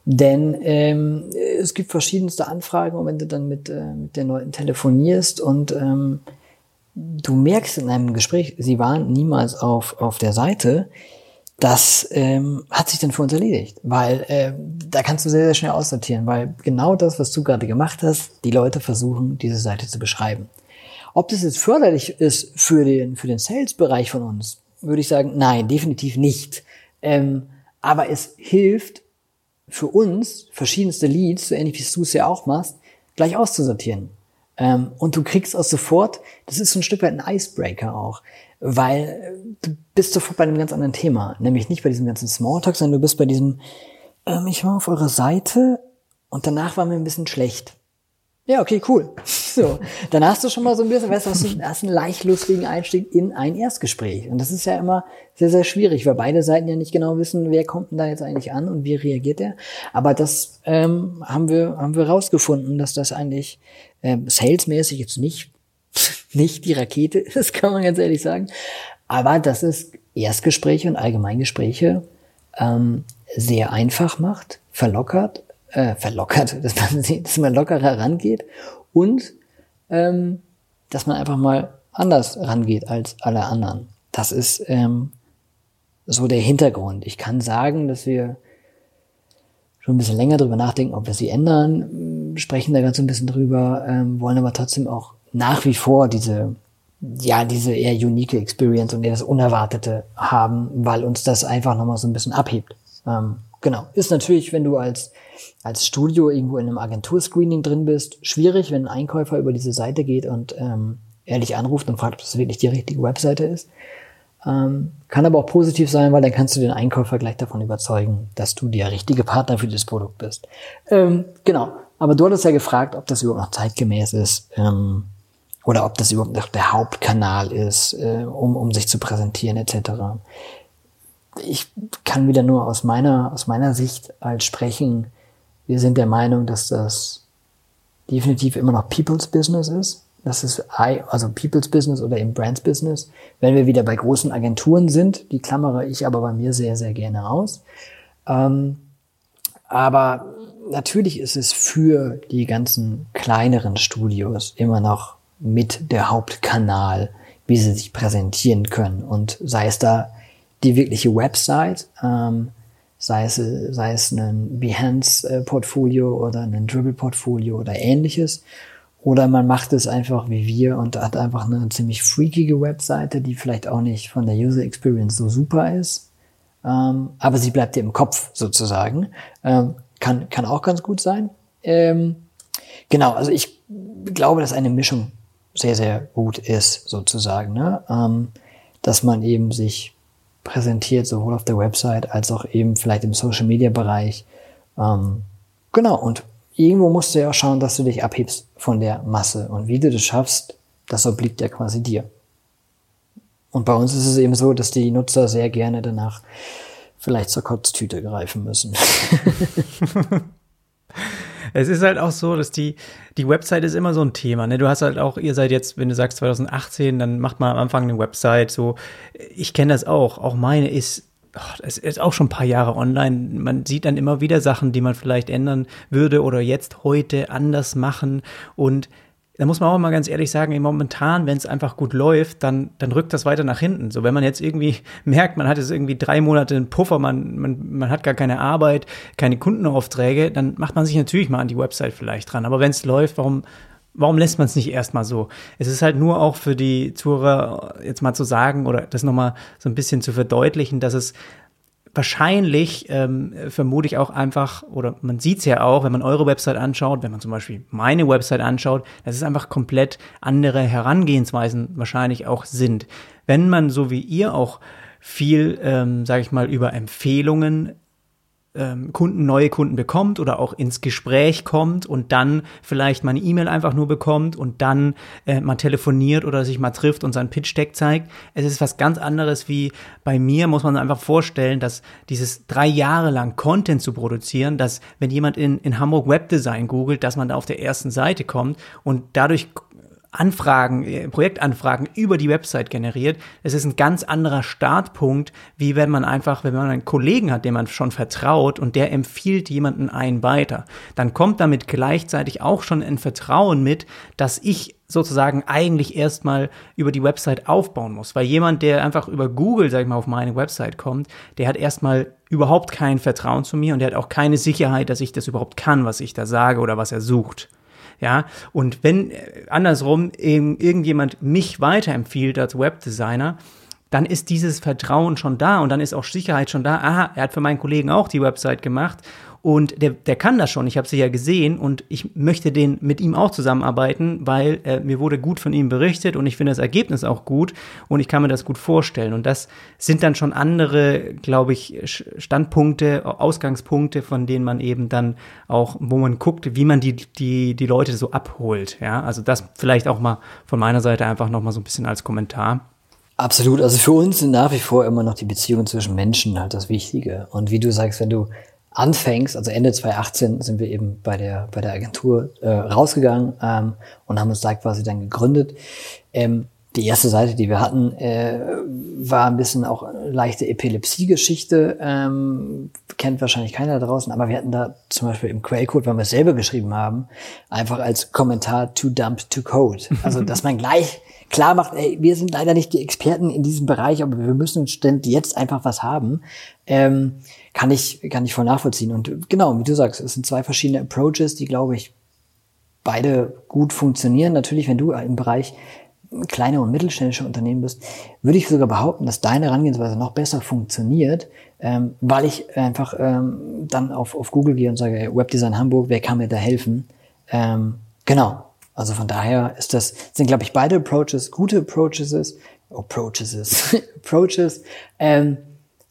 [SPEAKER 2] Denn ähm, es gibt verschiedenste Anfragen und wenn du dann mit, äh, mit den Leuten telefonierst und ähm, du merkst in einem Gespräch, sie waren niemals auf, auf der Seite, das ähm, hat sich dann für uns erledigt, weil äh, da kannst du sehr, sehr schnell aussortieren, weil genau das, was du gerade gemacht hast, die Leute versuchen, diese Seite zu beschreiben. Ob das jetzt förderlich ist für den, für den Sales-Bereich von uns, würde ich sagen, nein, definitiv nicht. Ähm, aber es hilft für uns, verschiedenste Leads, so ähnlich wie du es ja auch machst, gleich auszusortieren. Ähm, und du kriegst auch sofort, das ist so ein Stück weit ein Icebreaker auch weil du bist sofort bei einem ganz anderen Thema, nämlich nicht bei diesem ganzen Smalltalk, sondern du bist bei diesem, ähm, ich war auf eurer Seite und danach war mir ein bisschen schlecht. Ja, okay, cool. So, dann hast du schon mal so ein bisschen, weißt du, hast, du, hast einen leicht lustigen Einstieg in ein Erstgespräch. Und das ist ja immer sehr, sehr schwierig, weil beide Seiten ja nicht genau wissen, wer kommt denn da jetzt eigentlich an und wie reagiert er. Aber das ähm, haben wir haben wir rausgefunden, dass das eigentlich ähm, salesmäßig jetzt nicht nicht die Rakete ist, kann man ganz ehrlich sagen. Aber dass es Erstgespräche und Allgemeingespräche ähm, sehr einfach macht, verlockert, äh, verlockert, dass man, dass man lockerer rangeht und ähm, dass man einfach mal anders rangeht als alle anderen. Das ist ähm, so der Hintergrund. Ich kann sagen, dass wir schon ein bisschen länger drüber nachdenken, ob wir sie ändern, sprechen da ganz ein bisschen drüber, ähm, wollen aber trotzdem auch nach wie vor diese, ja, diese eher unique Experience und eher das Unerwartete haben, weil uns das einfach nochmal so ein bisschen abhebt. Ähm, genau. Ist natürlich, wenn du als, als Studio irgendwo in einem Agenturscreening drin bist, schwierig, wenn ein Einkäufer über diese Seite geht und ähm, ehrlich anruft und fragt, ob das wirklich die richtige Webseite ist. Ähm, kann aber auch positiv sein, weil dann kannst du den Einkäufer gleich davon überzeugen, dass du der richtige Partner für das Produkt bist. Ähm, genau. Aber du hattest ja gefragt, ob das überhaupt noch zeitgemäß ist ähm, oder ob das überhaupt noch der Hauptkanal ist, äh, um, um sich zu präsentieren etc. Ich kann wieder nur aus meiner, aus meiner Sicht als sprechen. Wir sind der Meinung, dass das definitiv immer noch People's Business ist. Das ist also People's Business oder eben Brands Business. Wenn wir wieder bei großen Agenturen sind, die klammere ich aber bei mir sehr, sehr gerne aus. Ähm, aber natürlich ist es für die ganzen kleineren Studios immer noch mit der Hauptkanal, wie sie sich präsentieren können. Und sei es da die wirkliche Website, ähm, sei es, sei es ein Behance-Portfolio oder ein Dribble-Portfolio oder ähnliches. Oder man macht es einfach wie wir und hat einfach eine ziemlich freakige Webseite, die vielleicht auch nicht von der User Experience so super ist. Ähm, aber sie bleibt dir im Kopf sozusagen. Ähm, kann, kann auch ganz gut sein. Ähm, genau, also ich glaube, dass eine Mischung sehr, sehr gut ist, sozusagen. Ne? Ähm, dass man eben sich präsentiert, sowohl auf der Website als auch eben vielleicht im Social Media Bereich. Ähm, genau, und irgendwo musst du ja auch schauen, dass du dich abhebst von der Masse. Und wie du das schaffst, das obliegt ja quasi dir. Und bei uns ist es eben so, dass die Nutzer sehr gerne danach vielleicht zur Kotztüte greifen müssen.
[SPEAKER 1] es ist halt auch so, dass die, die Website ist immer so ein Thema. Ne? Du hast halt auch, ihr seid jetzt, wenn du sagst 2018, dann macht man am Anfang eine Website. So, ich kenne das auch. Auch meine ist es ist auch schon ein paar Jahre online. Man sieht dann immer wieder Sachen, die man vielleicht ändern würde oder jetzt heute anders machen. Und da muss man auch mal ganz ehrlich sagen, momentan, wenn es einfach gut läuft, dann, dann rückt das weiter nach hinten. So, wenn man jetzt irgendwie merkt, man hat jetzt irgendwie drei Monate einen Puffer, man, man, man hat gar keine Arbeit, keine Kundenaufträge, dann macht man sich natürlich mal an die Website vielleicht dran. Aber wenn es läuft, warum, warum lässt man es nicht erstmal so? Es ist halt nur auch für die Zuhörer jetzt mal zu sagen oder das nochmal so ein bisschen zu verdeutlichen, dass es wahrscheinlich ähm, vermute ich auch einfach, oder man sieht es ja auch, wenn man eure Website anschaut, wenn man zum Beispiel meine Website anschaut, dass es einfach komplett andere Herangehensweisen wahrscheinlich auch sind. Wenn man so wie ihr auch viel, ähm, sage ich mal, über Empfehlungen ähm, Kunden, neue Kunden bekommt oder auch ins Gespräch kommt und dann vielleicht mal E-Mail einfach nur bekommt und dann äh, mal telefoniert oder sich mal trifft und sein Pitch-Deck zeigt. Es ist was ganz anderes wie bei mir, muss man einfach vorstellen, dass dieses drei Jahre lang Content zu produzieren, dass wenn jemand in, in Hamburg Webdesign googelt, dass man da auf der ersten Seite kommt und dadurch Anfragen, äh, Projektanfragen über die Website generiert. Es ist ein ganz anderer Startpunkt, wie wenn man einfach, wenn man einen Kollegen hat, dem man schon vertraut und der empfiehlt jemanden einen weiter. Dann kommt damit gleichzeitig auch schon ein Vertrauen mit, dass ich sozusagen eigentlich erstmal über die Website aufbauen muss. Weil jemand, der einfach über Google, sag ich mal, auf meine Website kommt, der hat erstmal überhaupt kein Vertrauen zu mir und der hat auch keine Sicherheit, dass ich das überhaupt kann, was ich da sage oder was er sucht. Ja, und wenn äh, andersrum eben irgendjemand mich weiterempfiehlt als Webdesigner, dann ist dieses Vertrauen schon da und dann ist auch Sicherheit schon da. Aha, er hat für meinen Kollegen auch die Website gemacht und der, der kann das schon, ich habe sie ja gesehen und ich möchte den mit ihm auch zusammenarbeiten, weil äh, mir wurde gut von ihm berichtet und ich finde das Ergebnis auch gut und ich kann mir das gut vorstellen. Und das sind dann schon andere, glaube ich, Standpunkte, Ausgangspunkte, von denen man eben dann auch, wo man guckt, wie man die, die, die Leute so abholt. Ja, also das vielleicht auch mal von meiner Seite einfach nochmal so ein bisschen als Kommentar.
[SPEAKER 2] Absolut. Also für uns sind nach wie vor immer noch die Beziehungen zwischen Menschen halt das Wichtige. Und wie du sagst, wenn du anfängst, also Ende 2018 sind wir eben bei der, bei der Agentur äh, rausgegangen ähm, und haben uns da quasi dann gegründet. Ähm, die erste Seite, die wir hatten, äh, war ein bisschen auch leichte Epilepsie-Geschichte. Ähm, kennt wahrscheinlich keiner da draußen, aber wir hatten da zum Beispiel im Quellcode, weil wir es selber geschrieben haben, einfach als Kommentar to dump to code. Also, dass man gleich klar macht, ey, wir sind leider nicht die Experten in diesem Bereich, aber wir müssen jetzt einfach was haben. Ähm, kann ich, kann ich voll nachvollziehen. Und genau, wie du sagst, es sind zwei verschiedene Approaches, die, glaube ich, beide gut funktionieren. Natürlich, wenn du im Bereich kleine und mittelständische Unternehmen bist, würde ich sogar behaupten, dass deine Herangehensweise noch besser funktioniert, ähm, weil ich einfach ähm, dann auf, auf Google gehe und sage, Webdesign Hamburg, wer kann mir da helfen? Ähm, genau. Also von daher ist das, sind glaube ich beide Approaches, gute Approaches, Approaches, Approaches, ähm,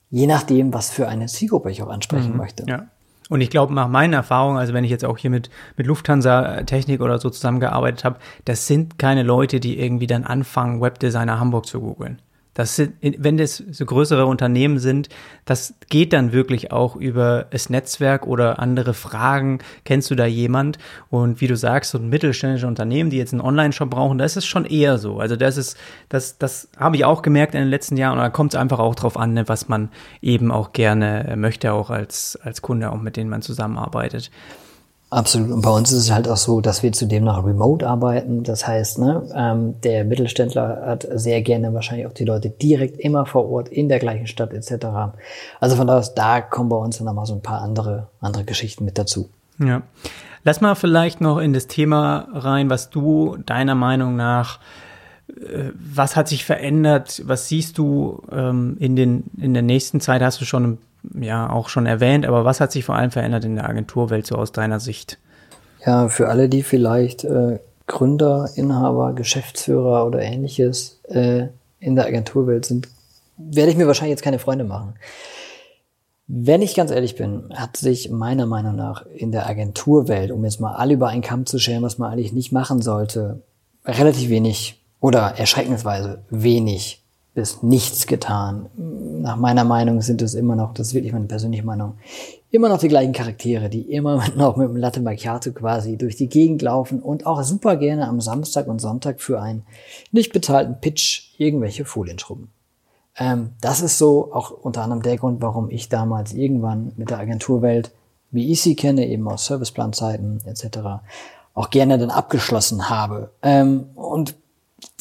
[SPEAKER 2] je nachdem, was für eine Zielgruppe ich auch ansprechen mhm, möchte.
[SPEAKER 1] Ja. Und ich glaube, nach meinen Erfahrungen, also wenn ich jetzt auch hier mit, mit Lufthansa Technik oder so zusammengearbeitet habe, das sind keine Leute, die irgendwie dann anfangen, Webdesigner Hamburg zu googeln. Das sind, wenn das so größere Unternehmen sind, das geht dann wirklich auch über das Netzwerk oder andere Fragen. Kennst du da jemand? Und wie du sagst, so ein mittelständisches Unternehmen, die jetzt einen Online-Shop brauchen, das ist schon eher so. Also das ist, das, das habe ich auch gemerkt in den letzten Jahren. Und da kommt es einfach auch drauf an, was man eben auch gerne möchte, auch als, als Kunde, auch mit denen man zusammenarbeitet.
[SPEAKER 2] Absolut. Und bei uns ist es halt auch so, dass wir zudem noch remote arbeiten. Das heißt, ne, ähm, der Mittelständler hat sehr gerne wahrscheinlich auch die Leute direkt immer vor Ort in der gleichen Stadt etc. Also von daher, da kommen bei uns dann nochmal so ein paar andere, andere Geschichten mit dazu.
[SPEAKER 1] Ja. Lass mal vielleicht noch in das Thema rein, was du deiner Meinung nach äh, was hat sich verändert? Was siehst du ähm, in, den, in der nächsten Zeit? Hast du schon ja auch schon erwähnt, aber was hat sich vor allem verändert in der Agenturwelt so aus deiner Sicht?
[SPEAKER 2] Ja, für alle, die vielleicht äh, Gründer, Inhaber, Geschäftsführer oder ähnliches äh, in der Agenturwelt sind, werde ich mir wahrscheinlich jetzt keine Freunde machen. Wenn ich ganz ehrlich bin, hat sich meiner Meinung nach in der Agenturwelt, um jetzt mal alle über einen Kamm zu scheren, was man eigentlich nicht machen sollte, relativ wenig oder erschreckensweise wenig bis nichts getan. Nach meiner Meinung sind es immer noch, das ist wirklich meine persönliche Meinung, immer noch die gleichen Charaktere, die immer noch mit dem Latte Macchiato quasi durch die Gegend laufen und auch super gerne am Samstag und Sonntag für einen nicht bezahlten Pitch irgendwelche Folien schrubben. Ähm, das ist so auch unter anderem der Grund, warum ich damals irgendwann mit der Agenturwelt, wie ich sie kenne, eben aus Serviceplanzeiten etc., auch gerne dann abgeschlossen habe. Ähm, und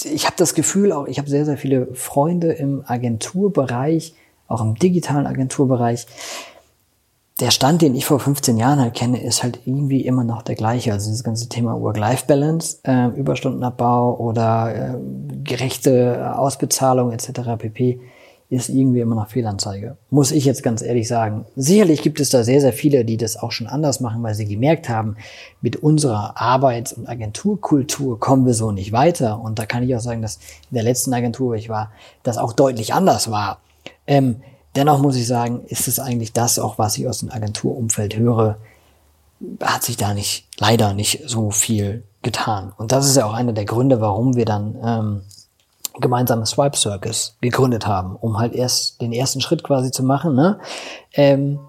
[SPEAKER 2] ich habe das Gefühl, auch ich habe sehr, sehr viele Freunde im Agenturbereich, auch im digitalen Agenturbereich. Der Stand, den ich vor 15 Jahren halt kenne, ist halt irgendwie immer noch der gleiche. Also das ganze Thema Work-Life-Balance, äh, Überstundenabbau oder äh, gerechte Ausbezahlung etc. pp ist irgendwie immer noch Fehlanzeige. Muss ich jetzt ganz ehrlich sagen. Sicherlich gibt es da sehr, sehr viele, die das auch schon anders machen, weil sie gemerkt haben, mit unserer Arbeits- und Agenturkultur kommen wir so nicht weiter. Und da kann ich auch sagen, dass in der letzten Agentur, wo ich war, das auch deutlich anders war. Ähm, dennoch muss ich sagen, ist es eigentlich das auch, was ich aus dem Agenturumfeld höre, hat sich da nicht, leider nicht so viel getan. Und das ist ja auch einer der Gründe, warum wir dann ähm, gemeinsame Swipe Circus gegründet haben, um halt erst den ersten Schritt quasi zu machen, ne? Ähm,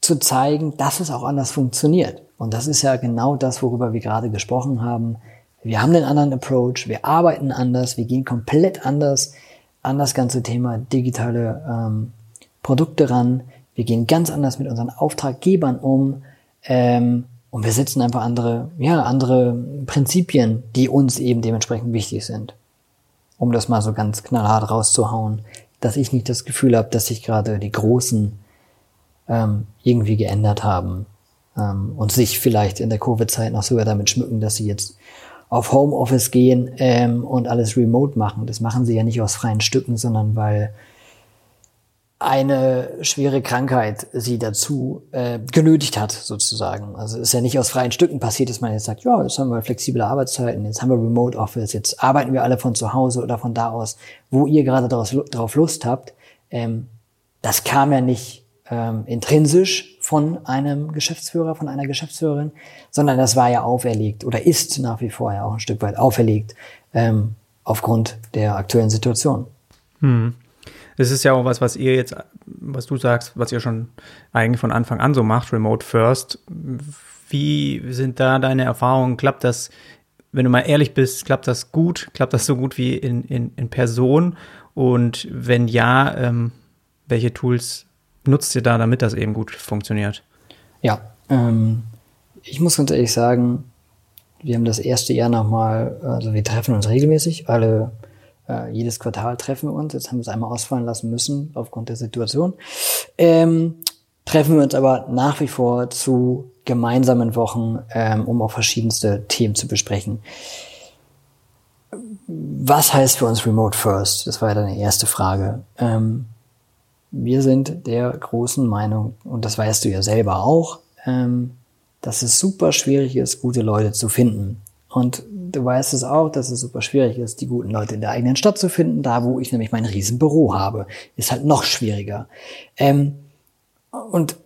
[SPEAKER 2] zu zeigen, dass es auch anders funktioniert. Und das ist ja genau das, worüber wir gerade gesprochen haben. Wir haben einen anderen Approach, wir arbeiten anders, wir gehen komplett anders an das ganze Thema digitale ähm, Produkte ran. Wir gehen ganz anders mit unseren Auftraggebern um. Ähm, und wir setzen einfach andere, ja, andere Prinzipien, die uns eben dementsprechend wichtig sind um das mal so ganz knallhart rauszuhauen, dass ich nicht das Gefühl habe, dass sich gerade die Großen ähm, irgendwie geändert haben ähm, und sich vielleicht in der Covid-Zeit noch sogar damit schmücken, dass sie jetzt auf Homeoffice gehen ähm, und alles remote machen. Das machen sie ja nicht aus freien Stücken, sondern weil eine schwere Krankheit sie dazu äh, genötigt hat, sozusagen. Also ist ja nicht aus freien Stücken passiert, dass man jetzt sagt, ja, jetzt haben wir flexible Arbeitszeiten, jetzt haben wir Remote Office, jetzt arbeiten wir alle von zu Hause oder von da aus, wo ihr gerade daraus, darauf Lust habt. Ähm, das kam ja nicht ähm, intrinsisch von einem Geschäftsführer, von einer Geschäftsführerin, sondern das war ja auferlegt oder ist nach wie vor ja auch ein Stück weit auferlegt ähm, aufgrund der aktuellen Situation.
[SPEAKER 1] Hm. Das ist ja auch was, was ihr jetzt, was du sagst, was ihr schon eigentlich von Anfang an so macht, Remote First. Wie sind da deine Erfahrungen? Klappt das, wenn du mal ehrlich bist, klappt das gut? Klappt das so gut wie in, in, in Person? Und wenn ja, ähm, welche Tools nutzt ihr da, damit das eben gut funktioniert?
[SPEAKER 2] Ja, ähm, ich muss ganz ehrlich sagen, wir haben das erste Jahr nochmal, also wir treffen uns regelmäßig, alle äh, jedes Quartal treffen wir uns. Jetzt haben wir es einmal ausfallen lassen müssen aufgrund der Situation. Ähm, treffen wir uns aber nach wie vor zu gemeinsamen Wochen, ähm, um auch verschiedenste Themen zu besprechen. Was heißt für uns Remote First? Das war ja deine erste Frage. Ähm, wir sind der großen Meinung, und das weißt du ja selber auch, ähm, dass es super schwierig ist, gute Leute zu finden. Und du weißt es auch, dass es super schwierig ist, die guten Leute in der eigenen Stadt zu finden. Da, wo ich nämlich mein Riesenbüro habe, ist halt noch schwieriger. Ähm, und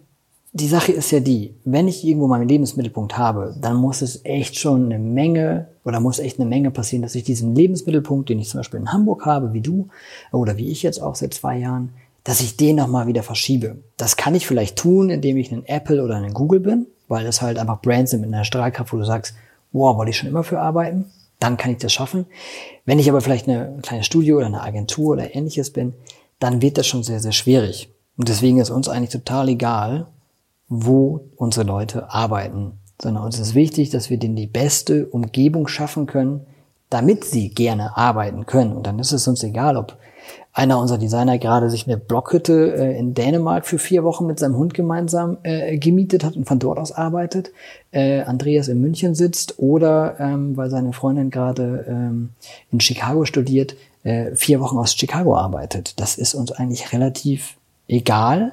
[SPEAKER 2] die Sache ist ja die, wenn ich irgendwo meinen Lebensmittelpunkt habe, dann muss es echt schon eine Menge oder muss echt eine Menge passieren, dass ich diesen Lebensmittelpunkt, den ich zum Beispiel in Hamburg habe, wie du oder wie ich jetzt auch seit zwei Jahren, dass ich den nochmal wieder verschiebe. Das kann ich vielleicht tun, indem ich einen Apple oder einen Google bin, weil das halt einfach Brands sind mit einer Strahlkraft, wo du sagst, wow, wollte ich schon immer für arbeiten, dann kann ich das schaffen. Wenn ich aber vielleicht eine kleine Studio oder eine Agentur oder ähnliches bin, dann wird das schon sehr, sehr schwierig. Und deswegen ist uns eigentlich total egal, wo unsere Leute arbeiten, sondern uns ist wichtig, dass wir denen die beste Umgebung schaffen können, damit sie gerne arbeiten können. Und dann ist es uns egal, ob einer unserer Designer gerade sich eine Blockhütte äh, in Dänemark für vier Wochen mit seinem Hund gemeinsam äh, gemietet hat und von dort aus arbeitet, äh, Andreas in München sitzt oder ähm, weil seine Freundin gerade ähm, in Chicago studiert, äh, vier Wochen aus Chicago arbeitet. Das ist uns eigentlich relativ egal,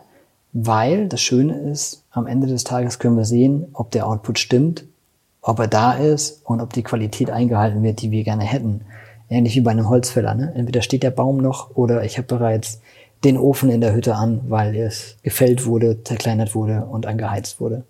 [SPEAKER 2] weil das Schöne ist, am Ende des Tages können wir sehen, ob der Output stimmt, ob er da ist und ob die Qualität eingehalten wird, die wir gerne hätten. Ähnlich wie bei einem Holzfäller. Ne? Entweder steht der Baum noch oder ich habe bereits den Ofen in der Hütte an, weil es gefällt wurde, zerkleinert wurde und angeheizt wurde.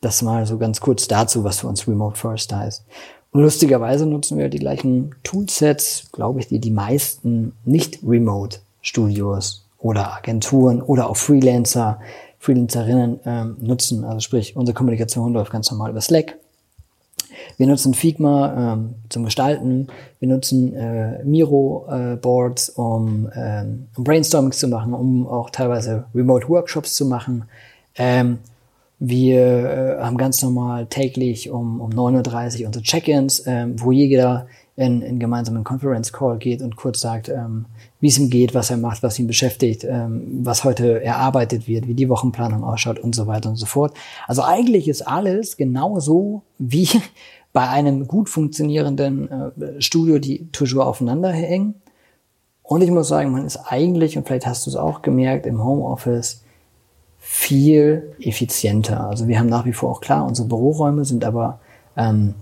[SPEAKER 2] Das mal so ganz kurz dazu, was für uns Remote First ist. Und lustigerweise nutzen wir die gleichen Toolsets, glaube ich, die die meisten Nicht-Remote-Studios oder Agenturen oder auch Freelancer, Freelancerinnen ähm, nutzen. Also sprich, unsere Kommunikation läuft ganz normal über Slack. Wir nutzen Figma ähm, zum Gestalten. Wir nutzen äh, Miro-Boards, äh, um, ähm, um Brainstormings zu machen, um auch teilweise Remote-Workshops zu machen. Ähm, wir äh, haben ganz normal täglich um, um 9.30 Uhr unsere Check-ins, ähm, wo jeder in, in gemeinsamen Conference Call geht und kurz sagt, ähm, wie es ihm geht, was er macht, was ihn beschäftigt, ähm, was heute erarbeitet wird, wie die Wochenplanung ausschaut und so weiter und so fort. Also eigentlich ist alles genauso wie bei einem gut funktionierenden äh, Studio, die toujours aufeinander hängen. Und ich muss sagen, man ist eigentlich, und vielleicht hast du es auch gemerkt, im Homeoffice viel effizienter. Also wir haben nach wie vor auch klar, unsere Büroräume sind aber ähm,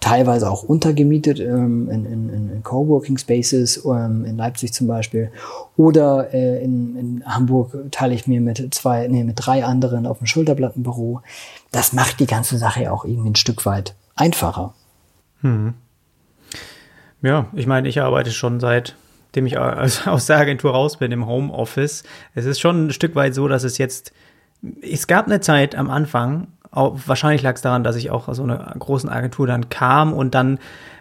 [SPEAKER 2] teilweise auch untergemietet ähm, in, in, in Coworking Spaces, ähm, in Leipzig zum Beispiel. Oder äh, in, in Hamburg teile ich mir mit zwei, nee, mit drei anderen auf dem Schulterblattenbüro. Das macht die ganze Sache auch irgendwie ein Stück weit einfacher. Hm.
[SPEAKER 1] Ja, ich meine, ich arbeite schon seit dem ich aus der Agentur raus bin im Homeoffice. Es ist schon ein Stück weit so, dass es jetzt, es gab eine Zeit am Anfang, auch, wahrscheinlich lag es daran, dass ich auch aus so einer großen Agentur dann kam und dann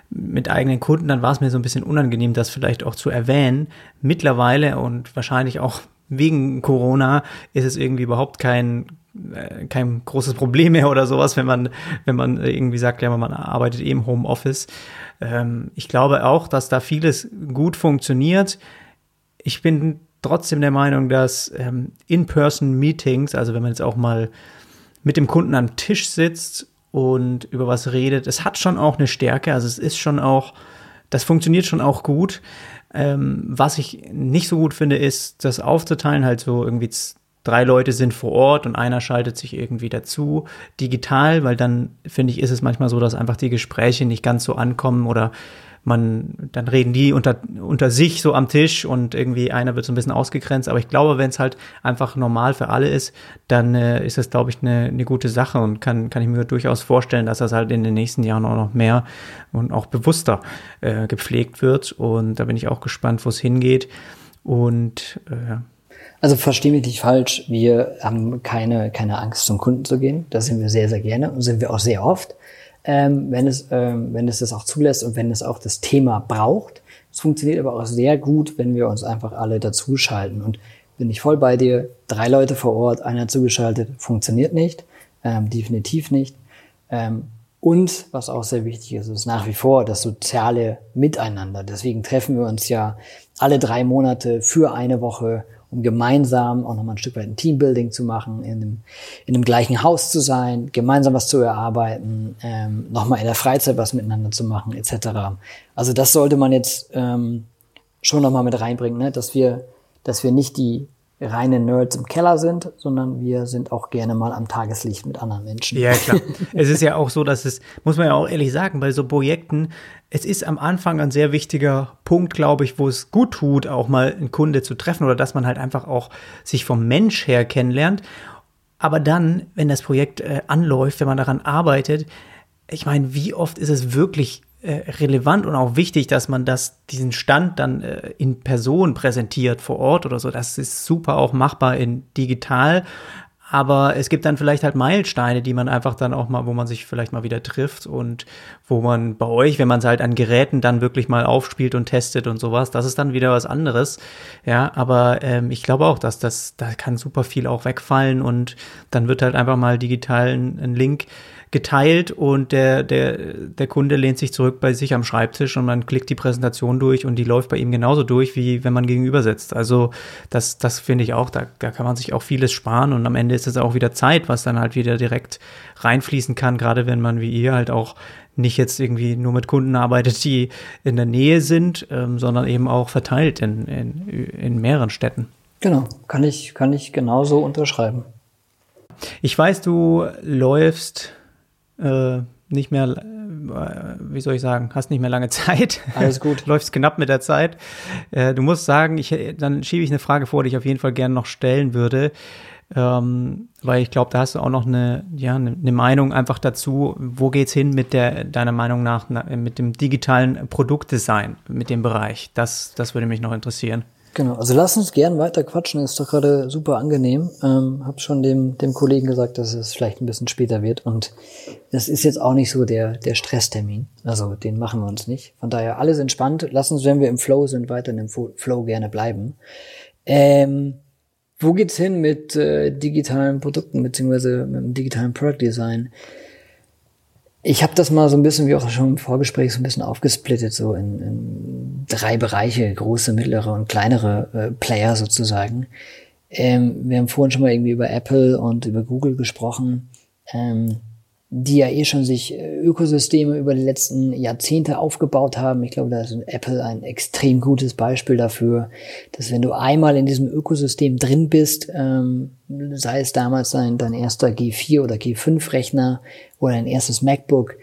[SPEAKER 1] mit eigenen Kunden, dann war es mir so ein bisschen unangenehm, das vielleicht auch zu erwähnen. Mittlerweile und wahrscheinlich auch wegen Corona ist es irgendwie überhaupt kein äh, kein großes Problem mehr oder sowas, wenn man wenn man irgendwie sagt, ja, man arbeitet eben Homeoffice. Ähm, ich glaube auch, dass da vieles gut funktioniert. Ich bin trotzdem der Meinung, dass ähm, In-Person-Meetings, also wenn man jetzt auch mal mit dem Kunden am Tisch sitzt und über was redet. Es hat schon auch eine Stärke, also es ist schon auch, das funktioniert schon auch gut. Ähm, was ich nicht so gut finde, ist, das aufzuteilen, halt so irgendwie drei Leute sind vor Ort und einer schaltet sich irgendwie dazu digital, weil dann finde ich, ist es manchmal so, dass einfach die Gespräche nicht ganz so ankommen oder man, dann reden die unter, unter sich so am Tisch und irgendwie einer wird so ein bisschen ausgegrenzt. Aber ich glaube, wenn es halt einfach normal für alle ist, dann äh, ist das, glaube ich, eine, eine gute Sache und kann, kann ich mir durchaus vorstellen, dass das halt in den nächsten Jahren auch noch mehr und auch bewusster äh, gepflegt wird. Und da bin ich auch gespannt, wo es hingeht. Und äh,
[SPEAKER 2] also verstehe mich nicht falsch, wir haben keine, keine Angst, zum Kunden zu gehen. Das sind wir sehr, sehr gerne und sind wir auch sehr oft ähm, wenn, es, ähm, wenn es das auch zulässt und wenn es auch das Thema braucht. Es funktioniert aber auch sehr gut, wenn wir uns einfach alle dazuschalten. Und bin ich voll bei dir, drei Leute vor Ort, einer zugeschaltet, funktioniert nicht, ähm, definitiv nicht. Ähm, und was auch sehr wichtig ist, ist nach wie vor das soziale Miteinander. Deswegen treffen wir uns ja alle drei Monate für eine Woche um gemeinsam auch nochmal ein Stück weit ein Teambuilding zu machen, in einem, in einem gleichen Haus zu sein, gemeinsam was zu erarbeiten, ähm, nochmal in der Freizeit was miteinander zu machen, etc. Also das sollte man jetzt ähm, schon nochmal mit reinbringen, ne? dass wir, dass wir nicht die reine Nerds im Keller sind, sondern wir sind auch gerne mal am Tageslicht mit anderen Menschen.
[SPEAKER 1] Ja, klar. es ist ja auch so, dass es, muss man ja auch ehrlich sagen, bei so Projekten, es ist am Anfang ein sehr wichtiger Punkt, glaube ich, wo es gut tut, auch mal einen Kunde zu treffen oder dass man halt einfach auch sich vom Mensch her kennenlernt. Aber dann, wenn das Projekt äh, anläuft, wenn man daran arbeitet, ich meine, wie oft ist es wirklich relevant und auch wichtig, dass man das, diesen Stand dann äh, in Person präsentiert vor Ort oder so. Das ist super auch machbar in digital. Aber es gibt dann vielleicht halt Meilensteine, die man einfach dann auch mal, wo man sich vielleicht mal wieder trifft und wo man bei euch, wenn man es halt an Geräten dann wirklich mal aufspielt und testet und sowas, das ist dann wieder was anderes. Ja, aber ähm, ich glaube auch, dass das, da kann super viel auch wegfallen und dann wird halt einfach mal digital ein, ein Link geteilt und der, der, der Kunde lehnt sich zurück bei sich am Schreibtisch und man klickt die Präsentation durch und die läuft bei ihm genauso durch, wie wenn man gegenüber sitzt. Also das, das finde ich auch, da, da kann man sich auch vieles sparen und am Ende ist es auch wieder Zeit, was dann halt wieder direkt reinfließen kann, gerade wenn man wie ihr halt auch nicht jetzt irgendwie nur mit Kunden arbeitet, die in der Nähe sind, ähm, sondern eben auch verteilt in, in, in mehreren Städten.
[SPEAKER 2] Genau, kann ich, kann ich genauso unterschreiben.
[SPEAKER 1] Ich weiß, du läufst äh, nicht mehr, äh, wie soll ich sagen, hast nicht mehr lange Zeit.
[SPEAKER 2] Alles gut.
[SPEAKER 1] Läufst knapp mit der Zeit. Äh, du musst sagen, ich, dann schiebe ich eine Frage vor, die ich auf jeden Fall gerne noch stellen würde. Ähm, weil ich glaube, da hast du auch noch eine, ja, eine, eine Meinung einfach dazu. Wo geht's hin mit der, deiner Meinung nach, na, mit dem digitalen Produktdesign, mit dem Bereich? Das, das würde mich noch interessieren.
[SPEAKER 2] Genau, also lass uns gern weiter quatschen, ist doch gerade super angenehm. Ähm, hab schon dem, dem Kollegen gesagt, dass es vielleicht ein bisschen später wird und das ist jetzt auch nicht so der, der Stresstermin. Also den machen wir uns nicht. Von daher alles entspannt. Lass uns, wenn wir im Flow sind, weiter im Flow gerne bleiben. Ähm, wo geht's hin mit äh, digitalen Produkten beziehungsweise mit dem digitalen Product Design? Ich habe das mal so ein bisschen, wie auch schon im Vorgespräch, so ein bisschen aufgesplittet, so in, in drei Bereiche, große, mittlere und kleinere äh, Player sozusagen. Ähm, wir haben vorhin schon mal irgendwie über Apple und über Google gesprochen. Ähm, die ja eh schon sich äh, Ökosysteme über die letzten Jahrzehnte aufgebaut haben. Ich glaube, da ist Apple ein extrem gutes Beispiel dafür, dass wenn du einmal in diesem Ökosystem drin bist, ähm, sei es damals dein, dein erster G4 oder G5-Rechner oder dein erstes MacBook,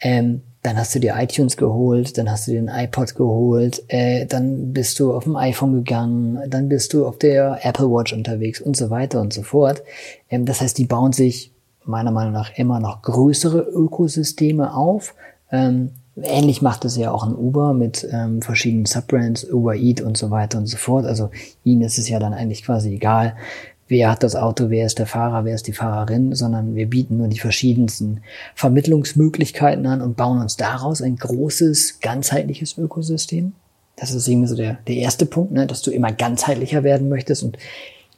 [SPEAKER 2] ähm, dann hast du dir iTunes geholt, dann hast du dir ein iPod geholt, äh, dann bist du auf dem iPhone gegangen, dann bist du auf der Apple Watch unterwegs und so weiter und so fort. Ähm, das heißt, die bauen sich meiner Meinung nach immer noch größere Ökosysteme auf. Ähm, ähnlich macht es ja auch ein Uber mit ähm, verschiedenen Subbrands, Uber Eat und so weiter und so fort. Also ihnen ist es ja dann eigentlich quasi egal, wer hat das Auto, wer ist der Fahrer, wer ist die Fahrerin, sondern wir bieten nur die verschiedensten Vermittlungsmöglichkeiten an und bauen uns daraus ein großes, ganzheitliches Ökosystem. Das ist irgendwie so der, der erste Punkt, ne, dass du immer ganzheitlicher werden möchtest und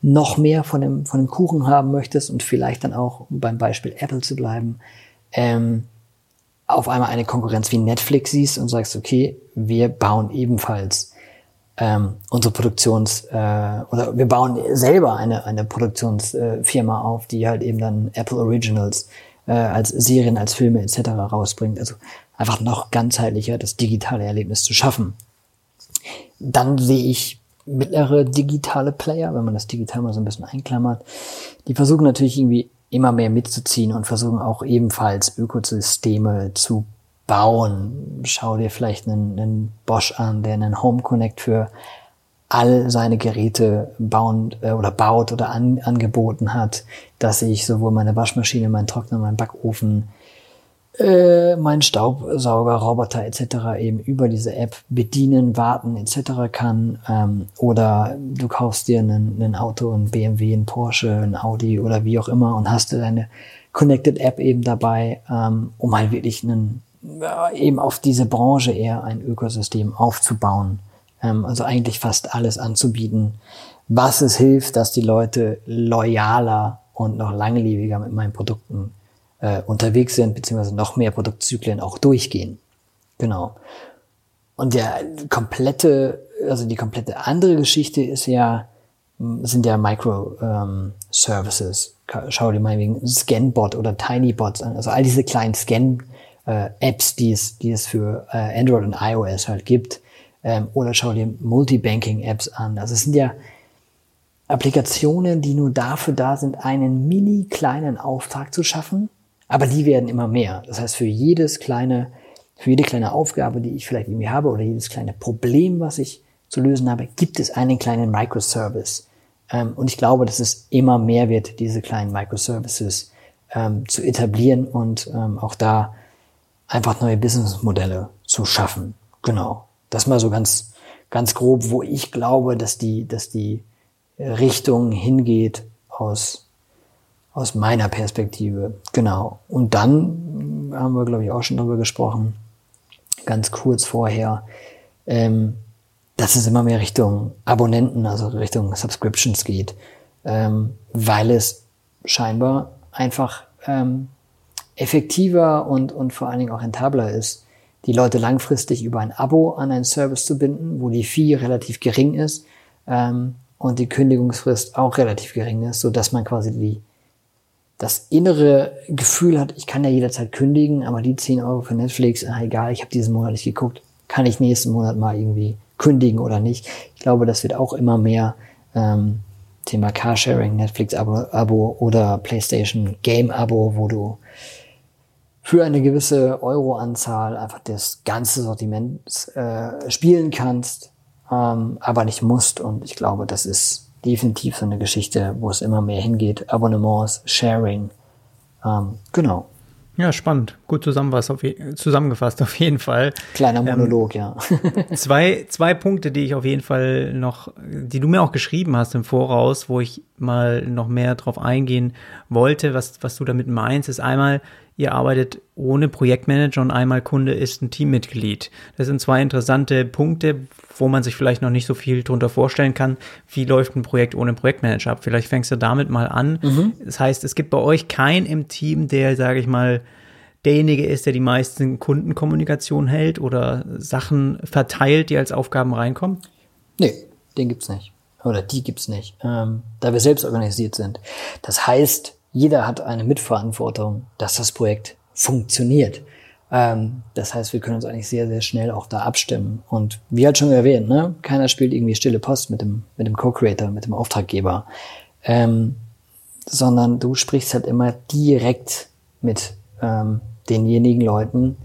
[SPEAKER 2] noch mehr von dem, von dem Kuchen haben möchtest und vielleicht dann auch, um beim Beispiel Apple zu bleiben, ähm, auf einmal eine Konkurrenz wie Netflix siehst und sagst, okay, wir bauen ebenfalls ähm, unsere Produktions- äh, oder wir bauen selber eine, eine Produktionsfirma äh, auf, die halt eben dann Apple Originals äh, als Serien, als Filme etc. rausbringt. Also einfach noch ganzheitlicher das digitale Erlebnis zu schaffen. Dann sehe ich mittlere digitale Player, wenn man das digital mal so ein bisschen einklammert, die versuchen natürlich irgendwie immer mehr mitzuziehen und versuchen auch ebenfalls Ökosysteme zu bauen. Schau dir vielleicht einen, einen Bosch an, der einen Home Connect für all seine Geräte bauen äh, oder baut oder an, angeboten hat, dass ich sowohl meine Waschmaschine, meinen Trockner, meinen Backofen, äh, mein Staubsauger, Roboter etc. eben über diese App bedienen, warten etc. kann. Ähm, oder du kaufst dir ein, Auto, ein BMW, ein Porsche, ein Audi oder wie auch immer und hast deine Connected App eben dabei, ähm, um halt wirklich einen, äh, eben auf diese Branche eher ein Ökosystem aufzubauen. Ähm, also eigentlich fast alles anzubieten, was es hilft, dass die Leute loyaler und noch langlebiger mit meinen Produkten äh, unterwegs sind, beziehungsweise noch mehr Produktzyklen auch durchgehen. Genau. Und der komplette, also die komplette andere Geschichte ist ja, sind ja Microservices. Ähm, Schau dir mal wegen Scanbot oder Tinybots an. Also all diese kleinen Scan-Apps, äh, die es, die es für äh, Android und iOS halt gibt. Ähm, oder schau dir Multibanking-Apps an. Also es sind ja Applikationen, die nur dafür da sind, einen mini kleinen Auftrag zu schaffen, aber die werden immer mehr. Das heißt, für jedes kleine, für jede kleine Aufgabe, die ich vielleicht irgendwie habe oder jedes kleine Problem, was ich zu lösen habe, gibt es einen kleinen Microservice. Ähm, und ich glaube, dass es immer mehr wird, diese kleinen Microservices ähm, zu etablieren und ähm, auch da einfach neue Businessmodelle zu schaffen. Genau. Das mal so ganz, ganz grob, wo ich glaube, dass die, dass die Richtung hingeht aus, aus meiner Perspektive. Genau. Und dann haben wir, glaube ich, auch schon drüber gesprochen, ganz kurz vorher, ähm, dass es immer mehr Richtung Abonnenten, also Richtung Subscriptions geht, ähm, weil es scheinbar einfach ähm, effektiver und, und vor allen Dingen auch rentabler ist, die Leute langfristig über ein Abo an einen Service zu binden, wo die Fee relativ gering ist ähm, und die Kündigungsfrist auch relativ gering ist, so dass man quasi die, das innere Gefühl hat, ich kann ja jederzeit kündigen, aber die 10 Euro für Netflix, ah, egal, ich habe diesen Monat nicht geguckt, kann ich nächsten Monat mal irgendwie kündigen oder nicht. Ich glaube, das wird auch immer mehr ähm, Thema Carsharing, Netflix-Abo Abo oder PlayStation Game-Abo, wo du für eine gewisse Euro-Anzahl einfach das ganze Sortiment äh, spielen kannst, ähm, aber nicht musst. Und ich glaube, das ist definitiv so eine Geschichte, wo es immer mehr hingeht. Abonnements, Sharing. Ähm, genau.
[SPEAKER 1] Ja, spannend. Gut zusammengefasst auf, zusammengefasst auf jeden Fall.
[SPEAKER 2] Kleiner ähm, Monolog, ähm,
[SPEAKER 1] ja. zwei, zwei Punkte, die ich auf jeden Fall noch, die du mir auch geschrieben hast im Voraus, wo ich mal noch mehr drauf eingehen wollte, was, was du damit meinst, ist einmal, ihr arbeitet ohne Projektmanager und einmal Kunde ist ein Teammitglied. Das sind zwei interessante Punkte, wo man sich vielleicht noch nicht so viel drunter vorstellen kann. Wie läuft ein Projekt ohne Projektmanager ab? Vielleicht fängst du damit mal an. Mhm. Das heißt, es gibt bei euch keinen im Team, der, sage ich mal, derjenige ist, der die meisten Kundenkommunikation hält oder Sachen verteilt, die als Aufgaben reinkommen?
[SPEAKER 2] Nee, den gibt's nicht. Oder die gibt's nicht, ähm, da wir selbst organisiert sind. Das heißt, jeder hat eine Mitverantwortung, dass das Projekt funktioniert. Ähm, das heißt, wir können uns eigentlich sehr, sehr schnell auch da abstimmen. Und wie halt schon erwähnt, ne, keiner spielt irgendwie stille Post mit dem, mit dem Co-Creator, mit dem Auftraggeber, ähm, sondern du sprichst halt immer direkt mit ähm, denjenigen Leuten,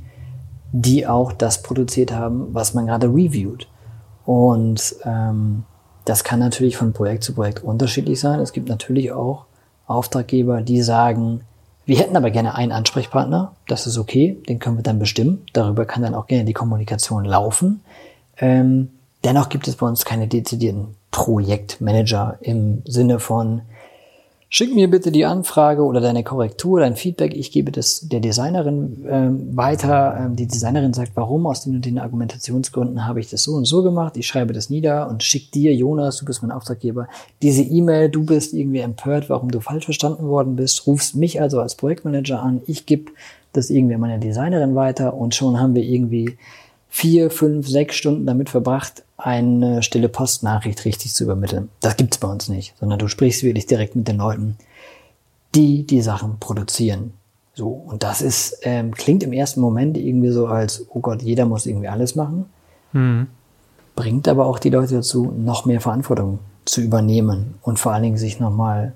[SPEAKER 2] die auch das produziert haben, was man gerade reviewt. Und ähm, das kann natürlich von Projekt zu Projekt unterschiedlich sein. Es gibt natürlich auch Auftraggeber, die sagen, wir hätten aber gerne einen Ansprechpartner, das ist okay, den können wir dann bestimmen. Darüber kann dann auch gerne die Kommunikation laufen. Ähm, dennoch gibt es bei uns keine dezidierten Projektmanager im Sinne von, Schick mir bitte die Anfrage oder deine Korrektur, dein Feedback. Ich gebe das der Designerin ähm, weiter. Ähm, die Designerin sagt, warum, aus den und den Argumentationsgründen habe ich das so und so gemacht. Ich schreibe das nieder und schick dir, Jonas, du bist mein Auftraggeber, diese E-Mail, du bist irgendwie empört, warum du falsch verstanden worden bist, rufst mich also als Projektmanager an. Ich gebe das irgendwie an meine Designerin weiter und schon haben wir irgendwie vier, fünf, sechs Stunden damit verbracht, eine stille Postnachricht richtig zu übermitteln. Das gibt's bei uns nicht, sondern du sprichst wirklich direkt mit den Leuten, die die Sachen produzieren. So, und das ist, ähm, klingt im ersten Moment irgendwie so als, oh Gott, jeder muss irgendwie alles machen. Mhm. Bringt aber auch die Leute dazu, noch mehr Verantwortung zu übernehmen und vor allen Dingen sich nochmal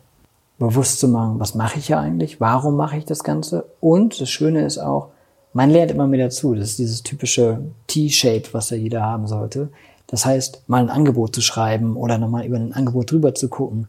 [SPEAKER 2] bewusst zu machen, was mache ich ja eigentlich, warum mache ich das Ganze. Und das Schöne ist auch, man lernt immer mehr dazu. Das ist dieses typische T-Shape, was ja jeder haben sollte. Das heißt, mal ein Angebot zu schreiben oder nochmal über ein Angebot drüber zu gucken,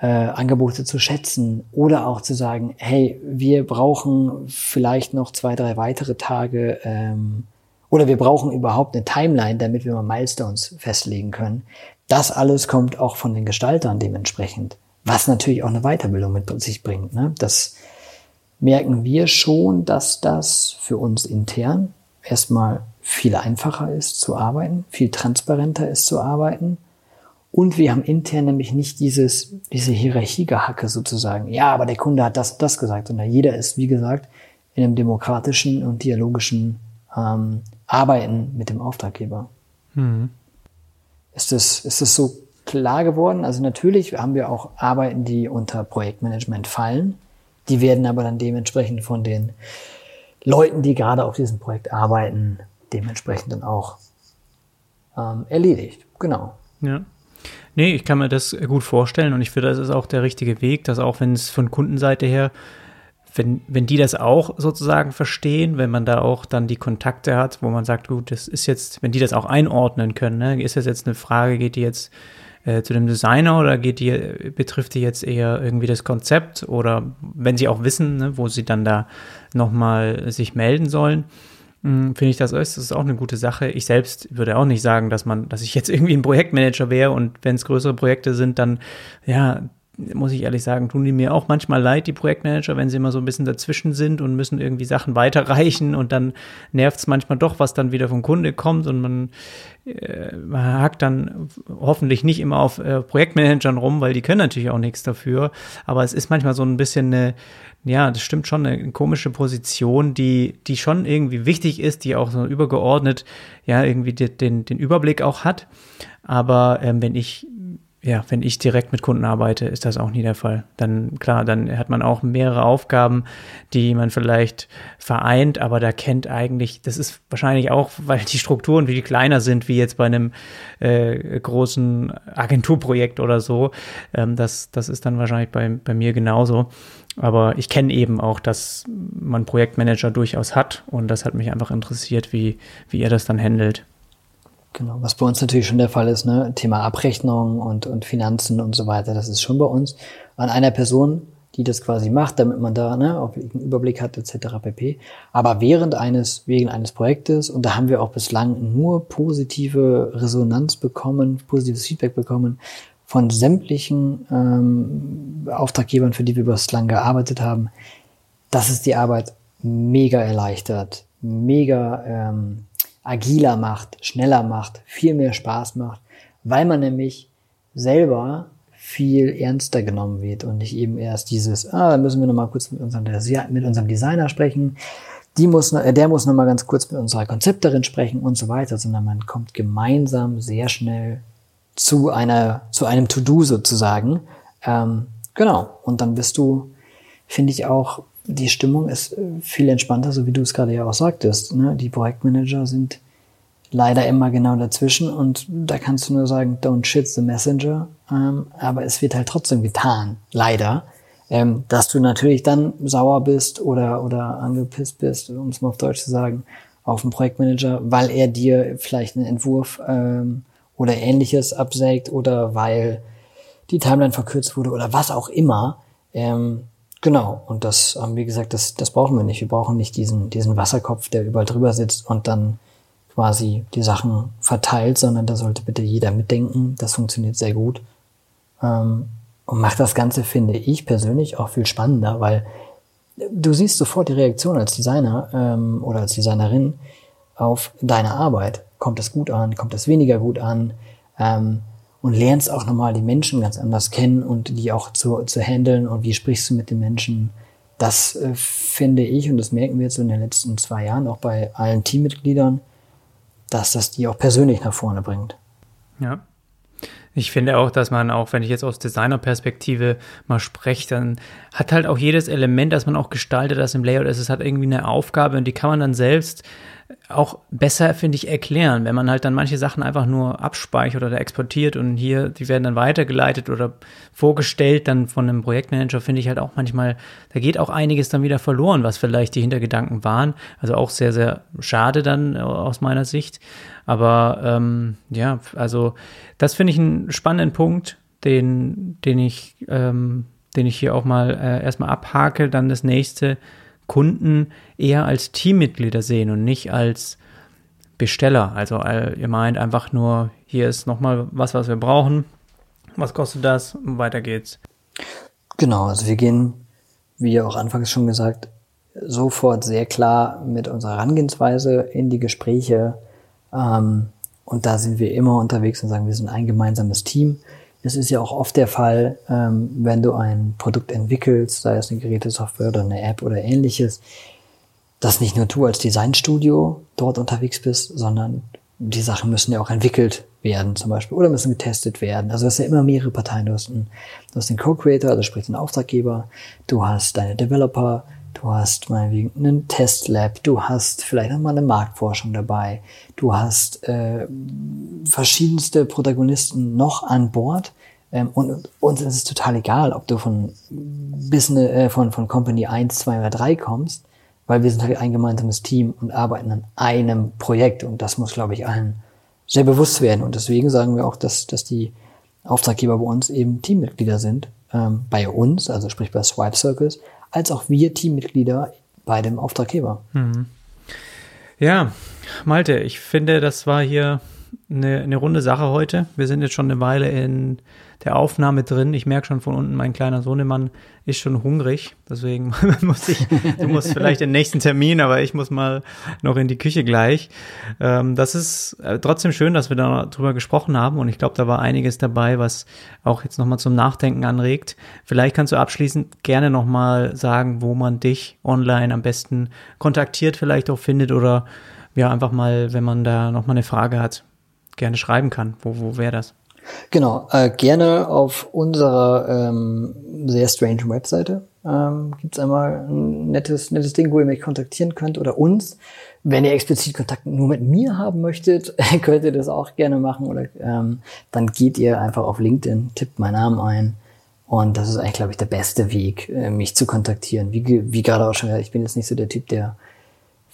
[SPEAKER 2] äh, Angebote zu schätzen oder auch zu sagen, hey, wir brauchen vielleicht noch zwei, drei weitere Tage ähm, oder wir brauchen überhaupt eine Timeline, damit wir mal Milestones festlegen können. Das alles kommt auch von den Gestaltern dementsprechend, was natürlich auch eine Weiterbildung mit sich bringt. Ne? Das merken wir schon, dass das für uns intern erstmal viel einfacher ist zu arbeiten, viel transparenter ist zu arbeiten. Und wir haben intern nämlich nicht dieses, diese Hierarchiegehacke sozusagen. Ja, aber der Kunde hat das und das gesagt. Und jeder ist, wie gesagt, in einem demokratischen und dialogischen ähm, Arbeiten mit dem Auftraggeber. Mhm. Ist das, ist das so klar geworden? Also natürlich haben wir auch Arbeiten, die unter Projektmanagement fallen. Die werden aber dann dementsprechend von den Leuten, die gerade auf diesem Projekt arbeiten, dementsprechend dann auch ähm, erledigt. Genau.
[SPEAKER 1] Ja. Nee, ich kann mir das gut vorstellen und ich finde, das ist auch der richtige Weg, dass auch wenn es von Kundenseite her wenn, wenn die das auch sozusagen verstehen, wenn man da auch dann die Kontakte hat, wo man sagt, gut, das ist jetzt, wenn die das auch einordnen können, ne, ist das jetzt eine Frage, geht die jetzt äh, zu dem Designer oder geht die, betrifft die jetzt eher irgendwie das Konzept oder wenn sie auch wissen, ne, wo sie dann da nochmal sich melden sollen, hm, finde ich das ist, das ist auch eine gute Sache. Ich selbst würde auch nicht sagen, dass man, dass ich jetzt irgendwie ein Projektmanager wäre und wenn es größere Projekte sind, dann ja, muss ich ehrlich sagen, tun die mir auch manchmal leid, die Projektmanager, wenn sie immer so ein bisschen dazwischen sind und müssen irgendwie Sachen weiterreichen und dann nervt es manchmal doch, was dann wieder vom Kunde kommt und man, äh, man hakt dann hoffentlich nicht immer auf äh, Projektmanagern rum, weil die können natürlich auch nichts dafür. Aber es ist manchmal so ein bisschen eine, ja, das stimmt schon, eine komische Position, die, die schon irgendwie wichtig ist, die auch so übergeordnet, ja, irgendwie den, den Überblick auch hat. Aber ähm, wenn ich ja, wenn ich direkt mit Kunden arbeite, ist das auch nie der Fall. Dann, klar, dann hat man auch mehrere Aufgaben, die man vielleicht vereint, aber da kennt eigentlich, das ist wahrscheinlich auch, weil die Strukturen wie kleiner sind, wie jetzt bei einem äh, großen Agenturprojekt oder so. Ähm, das, das ist dann wahrscheinlich bei, bei mir genauso. Aber ich kenne eben auch, dass man Projektmanager durchaus hat und das hat mich einfach interessiert, wie, wie ihr das dann handelt.
[SPEAKER 2] Genau, was bei uns natürlich schon der Fall ist, ne? Thema Abrechnung und, und Finanzen und so weiter, das ist schon bei uns an einer Person, die das quasi macht, damit man da ne, auch einen Überblick hat, etc. pp. Aber während eines, wegen eines Projektes, und da haben wir auch bislang nur positive Resonanz bekommen, positives Feedback bekommen von sämtlichen ähm, Auftraggebern, für die wir bislang gearbeitet haben, dass es die Arbeit mega erleichtert, mega ähm, agiler macht, schneller macht, viel mehr Spaß macht, weil man nämlich selber viel ernster genommen wird und nicht eben erst dieses, ah, da müssen wir nochmal kurz mit unserem, mit unserem Designer sprechen, die muss, äh, der muss nochmal ganz kurz mit unserer Konzepterin sprechen und so weiter, sondern man kommt gemeinsam sehr schnell zu einer, zu einem To-Do sozusagen. Ähm, genau. Und dann bist du, finde ich auch, die Stimmung ist äh, viel entspannter, so wie du es gerade ja auch sagtest. Ne? Die Projektmanager sind leider immer genau dazwischen und da kannst du nur sagen, don't shit the messenger. Ähm, aber es wird halt trotzdem getan, leider. Ähm, dass du natürlich dann sauer bist oder, oder angepisst bist, um es mal auf Deutsch zu sagen, auf den Projektmanager, weil er dir vielleicht einen Entwurf ähm, oder ähnliches absägt oder weil die Timeline verkürzt wurde oder was auch immer. Ähm, Genau, und das, wie gesagt, das, das brauchen wir nicht. Wir brauchen nicht diesen, diesen Wasserkopf, der überall drüber sitzt und dann quasi die Sachen verteilt, sondern da sollte bitte jeder mitdenken. Das funktioniert sehr gut. Ähm, und macht das Ganze, finde ich persönlich, auch viel spannender, weil du siehst sofort die Reaktion als Designer ähm, oder als Designerin auf deine Arbeit. Kommt es gut an? Kommt es weniger gut an? Und lernst auch nochmal die Menschen ganz anders kennen und die auch zu, zu handeln und wie sprichst du mit den Menschen. Das äh, finde ich, und das merken wir jetzt in den letzten zwei Jahren auch bei allen Teammitgliedern, dass das die auch persönlich nach vorne bringt.
[SPEAKER 1] Ja. Ich finde auch, dass man auch, wenn ich jetzt aus Designerperspektive mal spreche, dann hat halt auch jedes Element, das man auch gestaltet, das im Layout ist, es hat irgendwie eine Aufgabe und die kann man dann selbst auch besser, finde ich, erklären, wenn man halt dann manche Sachen einfach nur abspeichert oder exportiert und hier, die werden dann weitergeleitet oder vorgestellt dann von einem Projektmanager, finde ich halt auch manchmal, da geht auch einiges dann wieder verloren, was vielleicht die Hintergedanken waren. Also auch sehr, sehr schade dann aus meiner Sicht. Aber ähm, ja, also das finde ich einen spannenden Punkt, den, den ich, ähm, den ich hier auch mal äh, erstmal abhake. Dann das nächste, Kunden eher als Teammitglieder sehen und nicht als Besteller. Also äh, ihr meint einfach nur, hier ist nochmal was, was wir brauchen. Was kostet das? Weiter geht's.
[SPEAKER 2] Genau, also wir gehen, wie auch anfangs schon gesagt, sofort sehr klar mit unserer Herangehensweise in die Gespräche. Ähm, und da sind wir immer unterwegs und sagen, wir sind ein gemeinsames Team. Es ist ja auch oft der Fall, ähm, wenn du ein Produkt entwickelst, sei es eine Gerätesoftware oder eine App oder ähnliches, dass nicht nur du als Designstudio dort unterwegs bist, sondern die Sachen müssen ja auch entwickelt werden zum Beispiel oder müssen getestet werden. Also das ist ja immer mehrere Parteien. Du hast, einen, du hast den Co-Creator, also sprich den Auftraggeber, du hast deine Developer, du hast meinetwegen einen Testlab, du hast vielleicht noch mal eine Marktforschung dabei, du hast äh, verschiedenste Protagonisten noch an Bord. Ähm, und uns ist es total egal, ob du von Business, äh, von, von Company 1, 2 oder 3 kommst, weil wir sind halt ein gemeinsames Team und arbeiten an einem Projekt. Und das muss, glaube ich, allen sehr bewusst werden. Und deswegen sagen wir auch, dass, dass die Auftraggeber bei uns eben Teammitglieder sind. Ähm, bei uns, also sprich bei Swipe Circles, als auch wir Teammitglieder bei dem Auftraggeber. Mhm.
[SPEAKER 1] Ja, Malte, ich finde, das war hier eine, eine runde Sache heute. Wir sind jetzt schon eine Weile in der Aufnahme drin. Ich merke schon von unten, mein kleiner Sohnemann ist schon hungrig. Deswegen muss ich, du musst vielleicht den nächsten Termin, aber ich muss mal noch in die Küche gleich. Ähm, das ist äh, trotzdem schön, dass wir da drüber gesprochen haben und ich glaube, da war einiges dabei, was auch jetzt nochmal zum Nachdenken anregt. Vielleicht kannst du abschließend gerne nochmal sagen, wo man dich online am besten kontaktiert, vielleicht auch findet oder ja, einfach mal, wenn man da nochmal eine Frage hat, gerne schreiben kann. Wo, wo wäre das?
[SPEAKER 2] Genau, äh, gerne auf unserer ähm, sehr strange Webseite ähm, gibt es einmal ein nettes, nettes Ding, wo ihr mich kontaktieren könnt oder uns. Wenn ihr explizit Kontakt nur mit mir haben möchtet, könnt ihr das auch gerne machen oder ähm, dann geht ihr einfach auf LinkedIn, tippt meinen Namen ein und das ist eigentlich, glaube ich, der beste Weg, äh, mich zu kontaktieren. Wie, wie gerade auch schon gesagt, ich bin jetzt nicht so der Typ, der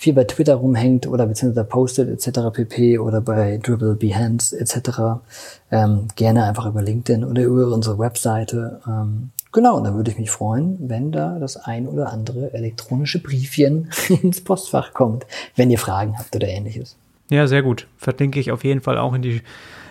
[SPEAKER 2] viel bei Twitter rumhängt oder beziehungsweise postet etc. pp. oder bei Dribble Behance etc. Ähm, gerne einfach über LinkedIn oder über unsere Webseite. Ähm, genau, und dann würde ich mich freuen, wenn da das ein oder andere elektronische Briefchen ins Postfach kommt, wenn ihr Fragen habt oder ähnliches.
[SPEAKER 1] Ja, sehr gut. Verlinke ich auf jeden Fall auch in die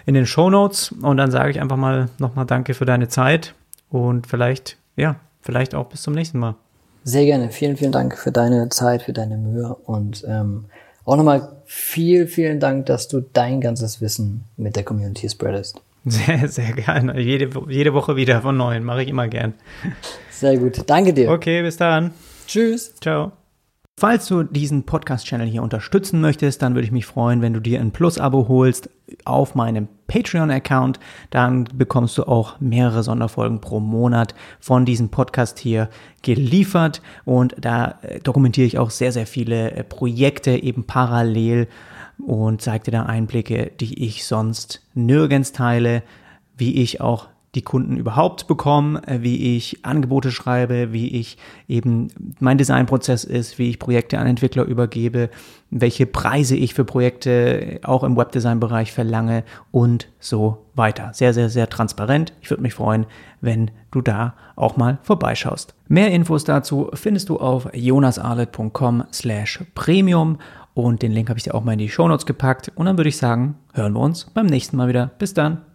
[SPEAKER 1] in den Show Notes und dann sage ich einfach mal nochmal Danke für deine Zeit und vielleicht, ja, vielleicht auch bis zum nächsten Mal.
[SPEAKER 2] Sehr gerne. Vielen, vielen Dank für deine Zeit, für deine Mühe und ähm, auch nochmal viel, vielen Dank, dass du dein ganzes Wissen mit der Community spreadest.
[SPEAKER 1] Sehr, sehr gerne. Jede, jede Woche wieder von neuem. Mache ich immer gern.
[SPEAKER 2] Sehr gut. Danke dir.
[SPEAKER 1] Okay, bis dann.
[SPEAKER 2] Tschüss.
[SPEAKER 1] Ciao. Falls du diesen Podcast-Channel hier unterstützen möchtest, dann würde ich mich freuen, wenn du dir ein Plus-Abo holst auf meinem Patreon-Account. Dann bekommst du auch mehrere Sonderfolgen pro Monat von diesem Podcast hier geliefert. Und da äh, dokumentiere ich auch sehr, sehr viele äh, Projekte eben parallel und zeige dir da Einblicke, die ich sonst nirgends teile, wie ich auch die Kunden überhaupt bekommen, äh, wie ich Angebote schreibe, wie ich eben mein Designprozess ist, wie ich Projekte an Entwickler übergebe, welche Preise ich für Projekte auch im Webdesign-Bereich verlange und so weiter. Sehr, sehr, sehr transparent. Ich würde mich freuen, wenn du da auch mal vorbeischaust. Mehr Infos dazu findest du auf jonasarlet.com slash premium und den Link habe ich dir auch mal in die Shownotes gepackt und dann würde ich sagen, hören wir uns beim nächsten Mal wieder. Bis dann.